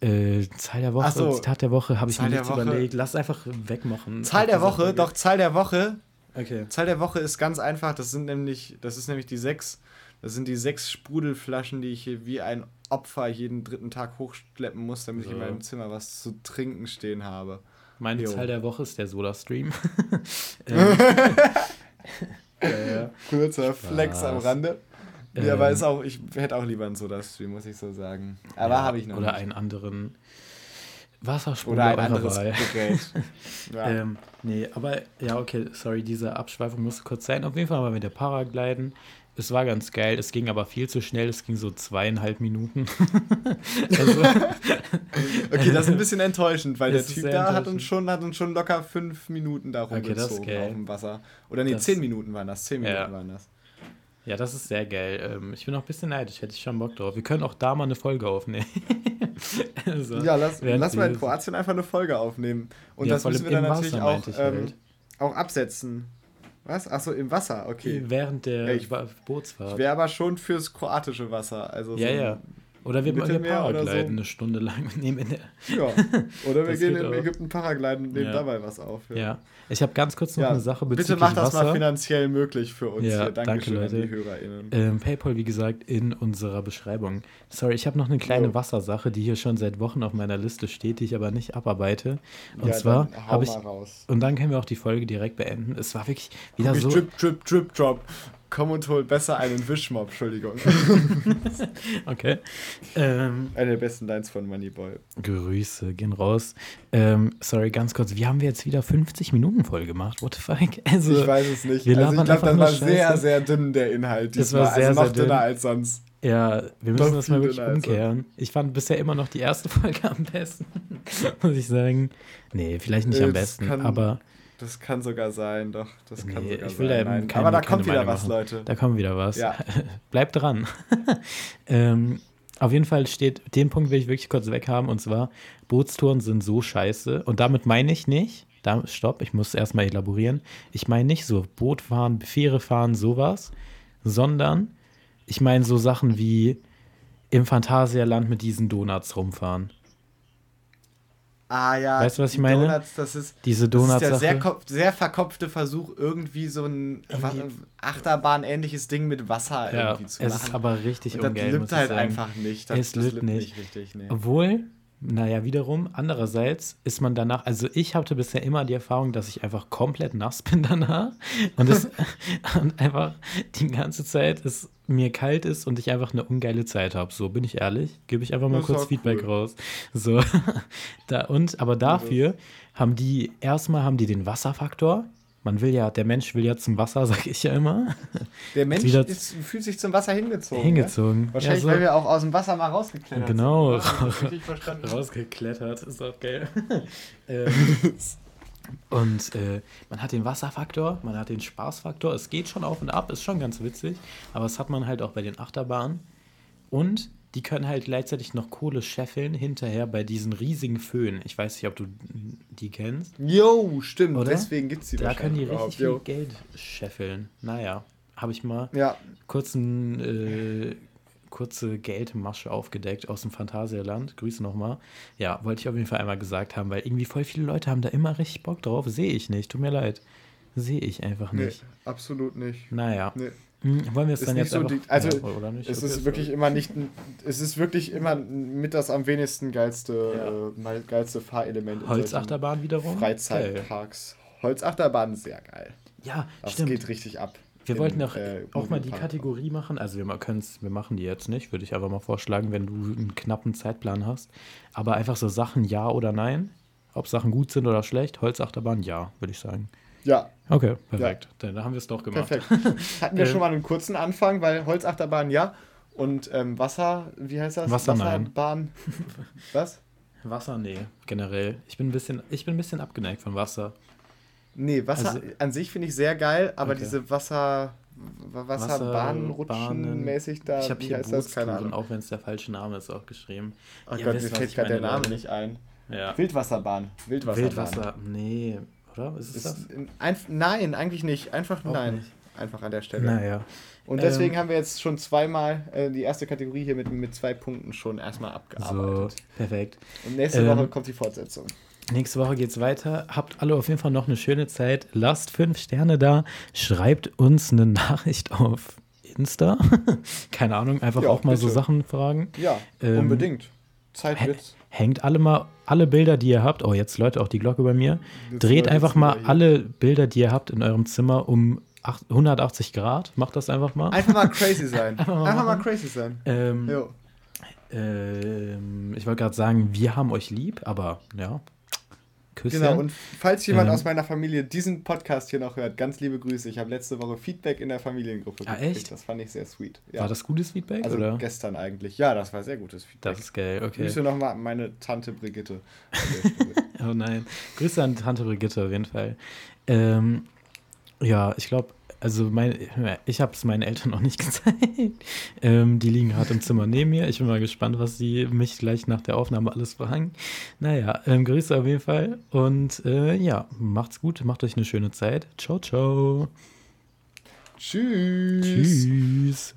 äh, Zahl der Woche, Ach so. Zitat der Woche, habe ich Zahl mir Woche. überlegt. Lass einfach wegmachen. Zahl der Woche, doch Zahl der Woche. Okay. Zahl der Woche ist ganz einfach. Das sind nämlich, das ist nämlich die sechs, das sind die sechs Sprudelflaschen, die ich hier wie ein Opfer jeden dritten Tag hochschleppen muss, damit ich in So. meinem Zimmer was zu trinken stehen habe. Meine Jo. Zahl der Woche ist der Soda-Stream. <laughs> ähm, ja, ja. Kurzer Flex am Spaß. Rande. Ja, Ähm, aber ist auch, ich hätte auch lieber einen Soda-Stream, muss ich so sagen. Aber Ja, habe ich noch Oder nicht. einen anderen Wassersprudel Oder ein anderes Wahl. <laughs> Gerät. Ja. Ähm, nee, aber ja, okay, sorry, diese Abschweifung musste kurz sein. Auf jeden Fall mal mit der Paragliden. Es war ganz geil, es ging aber viel zu schnell, es ging so zweieinhalb Minuten. <laughs> also, <laughs> Okay, das ist ein bisschen enttäuschend, weil der Typ da hat uns, schon, hat uns schon locker fünf Minuten da Okay, rumgezogen geil. auf dem Wasser. Oder nee, Das- zehn Minuten waren das. Zehn Minuten Ja. waren das. Ja, das ist sehr geil. Ähm, ich bin auch ein bisschen neidisch, hätte ich schon Bock drauf. Wir können auch da mal eine Folge aufnehmen. <laughs> also, Ja, lass, lass mal in Kroatien einfach eine Folge aufnehmen. Und Ja, das müssen wir dann natürlich Wasser, auch, ich ähm, halt. auch absetzen. Was? Achso, im Wasser, okay. Während der Ja, ich- Ba- Ich Bootsfahrt. wäre aber schon fürs kroatische Wasser. Also Ja, so, ja. Oder wir machen Paragliden so. eine Stunde lang. <laughs> Nehmen in der, ja. Oder wir gehen in auch. Ägypten Paragliden und nehmen Ja. dabei was auf. ja. Ich habe ganz kurz noch Ja, eine Sache bezüglich Bitte macht das Wasser. mal finanziell möglich für uns Ja, hier. Dankeschön danke, an die Leute. HörerInnen. Ähm, PayPal, wie gesagt, in unserer Beschreibung. Sorry, ich habe noch eine kleine Jo. Wassersache, die hier schon seit Wochen auf meiner Liste steht, die ich aber nicht abarbeite. Und Ja, zwar habe ich. Und dann können wir auch die Folge direkt beenden. Es war wirklich wieder Guck so. Drip, Drip, Drip, Drop. Komm und hol besser einen Wischmob, Entschuldigung. <laughs> Okay. Ähm, Eine der besten Lines von Moneyboy. Grüße, gehen raus. Ähm, sorry, ganz kurz. Wie haben wir jetzt wieder 50 Minuten voll gemacht? What the fuck? <laughs> Also, ich weiß es nicht. wir Also ich glaube, das war sehr, Scheiße. sehr dünn, der Inhalt. Das war diesmal. sehr, also noch sehr dünn. dünner als sonst. Ja, wir Doch müssen das mal wirklich umkehren. Ich fand bisher immer noch die erste <laughs> Folge am besten, muss ich sagen. Nee, vielleicht nicht Äh, am besten, aber Das kann sogar sein, doch. Das kann Nee, sogar ich will sein. da eben keine- Aber da keine kommt wieder Meinung was, machen. Leute. da kommt wieder was. Ja. <laughs> Bleibt dran. <laughs> ähm, auf jeden Fall steht, den Punkt will ich wirklich kurz weghaben, und zwar, Bootstouren sind so scheiße. Und damit meine ich nicht, da, stopp, ich muss erstmal elaborieren. Ich meine nicht so Boot fahren, Fähre fahren, sowas, sondern ich meine so Sachen wie im Phantasialand mit diesen Donuts rumfahren. Ah ja. Weißt du, was ich meine? Donuts, das ist, Diese das ist der sehr, sehr verkopfte Versuch, irgendwie so ein Achterbahn-ähnliches Ding mit Wasser Ja, irgendwie zu es machen. ist aber richtig Und das ungeil, muss lübt halt sagen. einfach nicht. Das, Es das lübt nicht. nicht richtig, nee. Obwohl, naja, wiederum, andererseits ist man danach, also ich hatte bisher immer die Erfahrung, dass ich einfach komplett nass bin danach und, es, <laughs> und einfach die ganze Zeit es mir kalt ist und ich einfach eine ungeile Zeit habe. So, bin ich ehrlich, gebe ich einfach mal Das kurz Feedback cool. raus. So, <laughs> da, und, aber dafür haben die, erstmal haben die den Wasserfaktor. Man will ja, der Mensch will ja zum Wasser, <laughs> sag ich ja immer, Der Mensch ist, fühlt sich zum Wasser hingezogen. hingezogen. Ne? Wahrscheinlich, ja, so. weil wir auch aus dem Wasser mal rausgeklettert Genau. sind. <laughs> verstanden. rausgeklettert, ist auch geil. ähm, und äh, man hat den Wasserfaktor, man hat den Spaßfaktor, es geht schon auf und ab, ist schon ganz witzig, aber das hat man halt auch bei den Achterbahnen. Und die können halt gleichzeitig noch Kohle scheffeln hinterher bei diesen riesigen Föhn. Ich weiß nicht, ob du die kennst. Jo, stimmt. Oder? Deswegen gibt es die Da können die richtig überhaupt. viel Geld scheffeln. Naja, habe ich mal. Ja, kurz einen äh, kurze Geldmasche aufgedeckt aus dem Phantasialand. Grüße nochmal. Ja, wollte ich auf jeden Fall einmal gesagt haben, weil irgendwie voll viele Leute haben da immer richtig Bock drauf. Sehe ich nicht, tut mir leid. Sehe ich einfach Nee, nicht. absolut nicht. Naja, Nee. hm, wollen wir es dann jetzt so einfach... die- also, ja, oder nicht? Es Okay, ist wirklich immer nicht, es ist wirklich immer mit das am wenigsten geilste, Ja. äh, geilste Fahrelement in Holzachterbahn wiederum? Freizeitparks. Holzachterbahn ist sehr geil. Ja, Das stimmt. geht richtig ab. Wir wollten auch, äh, auch mal die. Kategorie machen. Also wir können's, wir machen die jetzt nicht, würde ich aber mal vorschlagen, wenn du einen knappen Zeitplan hast. Aber einfach so Sachen ja oder nein. Ob Sachen gut sind oder schlecht. Holzachterbahn ja, würde ich sagen. Ja, Okay, perfekt. Dann haben wir es doch gemacht. perfekt. Hatten wir <laughs> Ähm, schon mal einen kurzen Anfang, weil Holzachterbahn ja und ähm, Wasser, wie heißt das? Wasser, nein. Wasserbahn. <laughs> Was? Wasser, nee, generell. Ich bin ein bisschen, ich bin ein bisschen abgeneigt von Wasser. Nee, Wasser Also- an sich finde ich sehr geil, aber Okay. diese Wasser, Wasserbahn rutschen mäßig da, ich habe wie hier heißt das? Keine Ahnung. auch wenn es der falsche Name ist, auch geschrieben. Oh Ihr Gott, wisst, mir fällt gerade der Name Leute. nicht ein. Ja. Wildwasserbahn. Wildwasserbahn. Wildwasser, nee, oder? Ist es das? Ist in, ein, nein, eigentlich nicht. Einfach Auch nein. nicht. Einfach an der Stelle. Naja. Und deswegen Ähm, haben wir jetzt schon zweimal äh, die erste Kategorie hier mit, mit zwei Punkten schon erstmal So, abgearbeitet. perfekt. Und nächste Ähm, Woche kommt die Fortsetzung. Nächste Woche geht's weiter. Habt alle auf jeden Fall noch eine schöne Zeit. Lasst fünf Sterne da. Schreibt uns eine <laughs> Nachricht auf Insta. <laughs> Keine Ahnung, einfach Ja, auch mal so bitte. Sachen fragen. Ja, ähm, unbedingt. Zeit hä- wird's. Hängt alle mal alle Bilder, die ihr habt. Oh, jetzt läutet auch die Glocke bei mir. Jetzt Dreht einfach mal alle Bilder, die ihr habt in eurem Zimmer um acht- 180 Grad. Macht das einfach mal. Einfach mal crazy sein. <laughs> Einfach mal Einfach mal crazy sein. Ähm, ähm, ich wollte gerade sagen, wir haben euch lieb, aber ja. Küsschen. Genau, und falls jemand Ähm, aus meiner Familie diesen Podcast hier noch hört, ganz liebe Grüße. Ich habe letzte Woche Feedback in der Familiengruppe Ah, echt? Das fand ich sehr sweet. Ja. War das gutes Feedback? also oder? gestern eigentlich. Ja, das war sehr gutes Feedback. Das ist geil, okay. Grüße nochmal an meine Tante Brigitte. <laughs> Oh nein. Grüße an Tante Brigitte auf jeden Fall. Ähm, ja, ich glaube, also mein, ich habe es meinen Eltern noch nicht <laughs> gezeigt. Ähm, die liegen gerade im Zimmer neben mir. Ich bin mal gespannt, was sie mich gleich nach der Aufnahme alles fragen. Naja, ähm, Grüße auf jeden Fall. Und äh, ja, macht's gut, macht euch eine schöne Zeit. Ciao, ciao. Tschüss. Tschüss.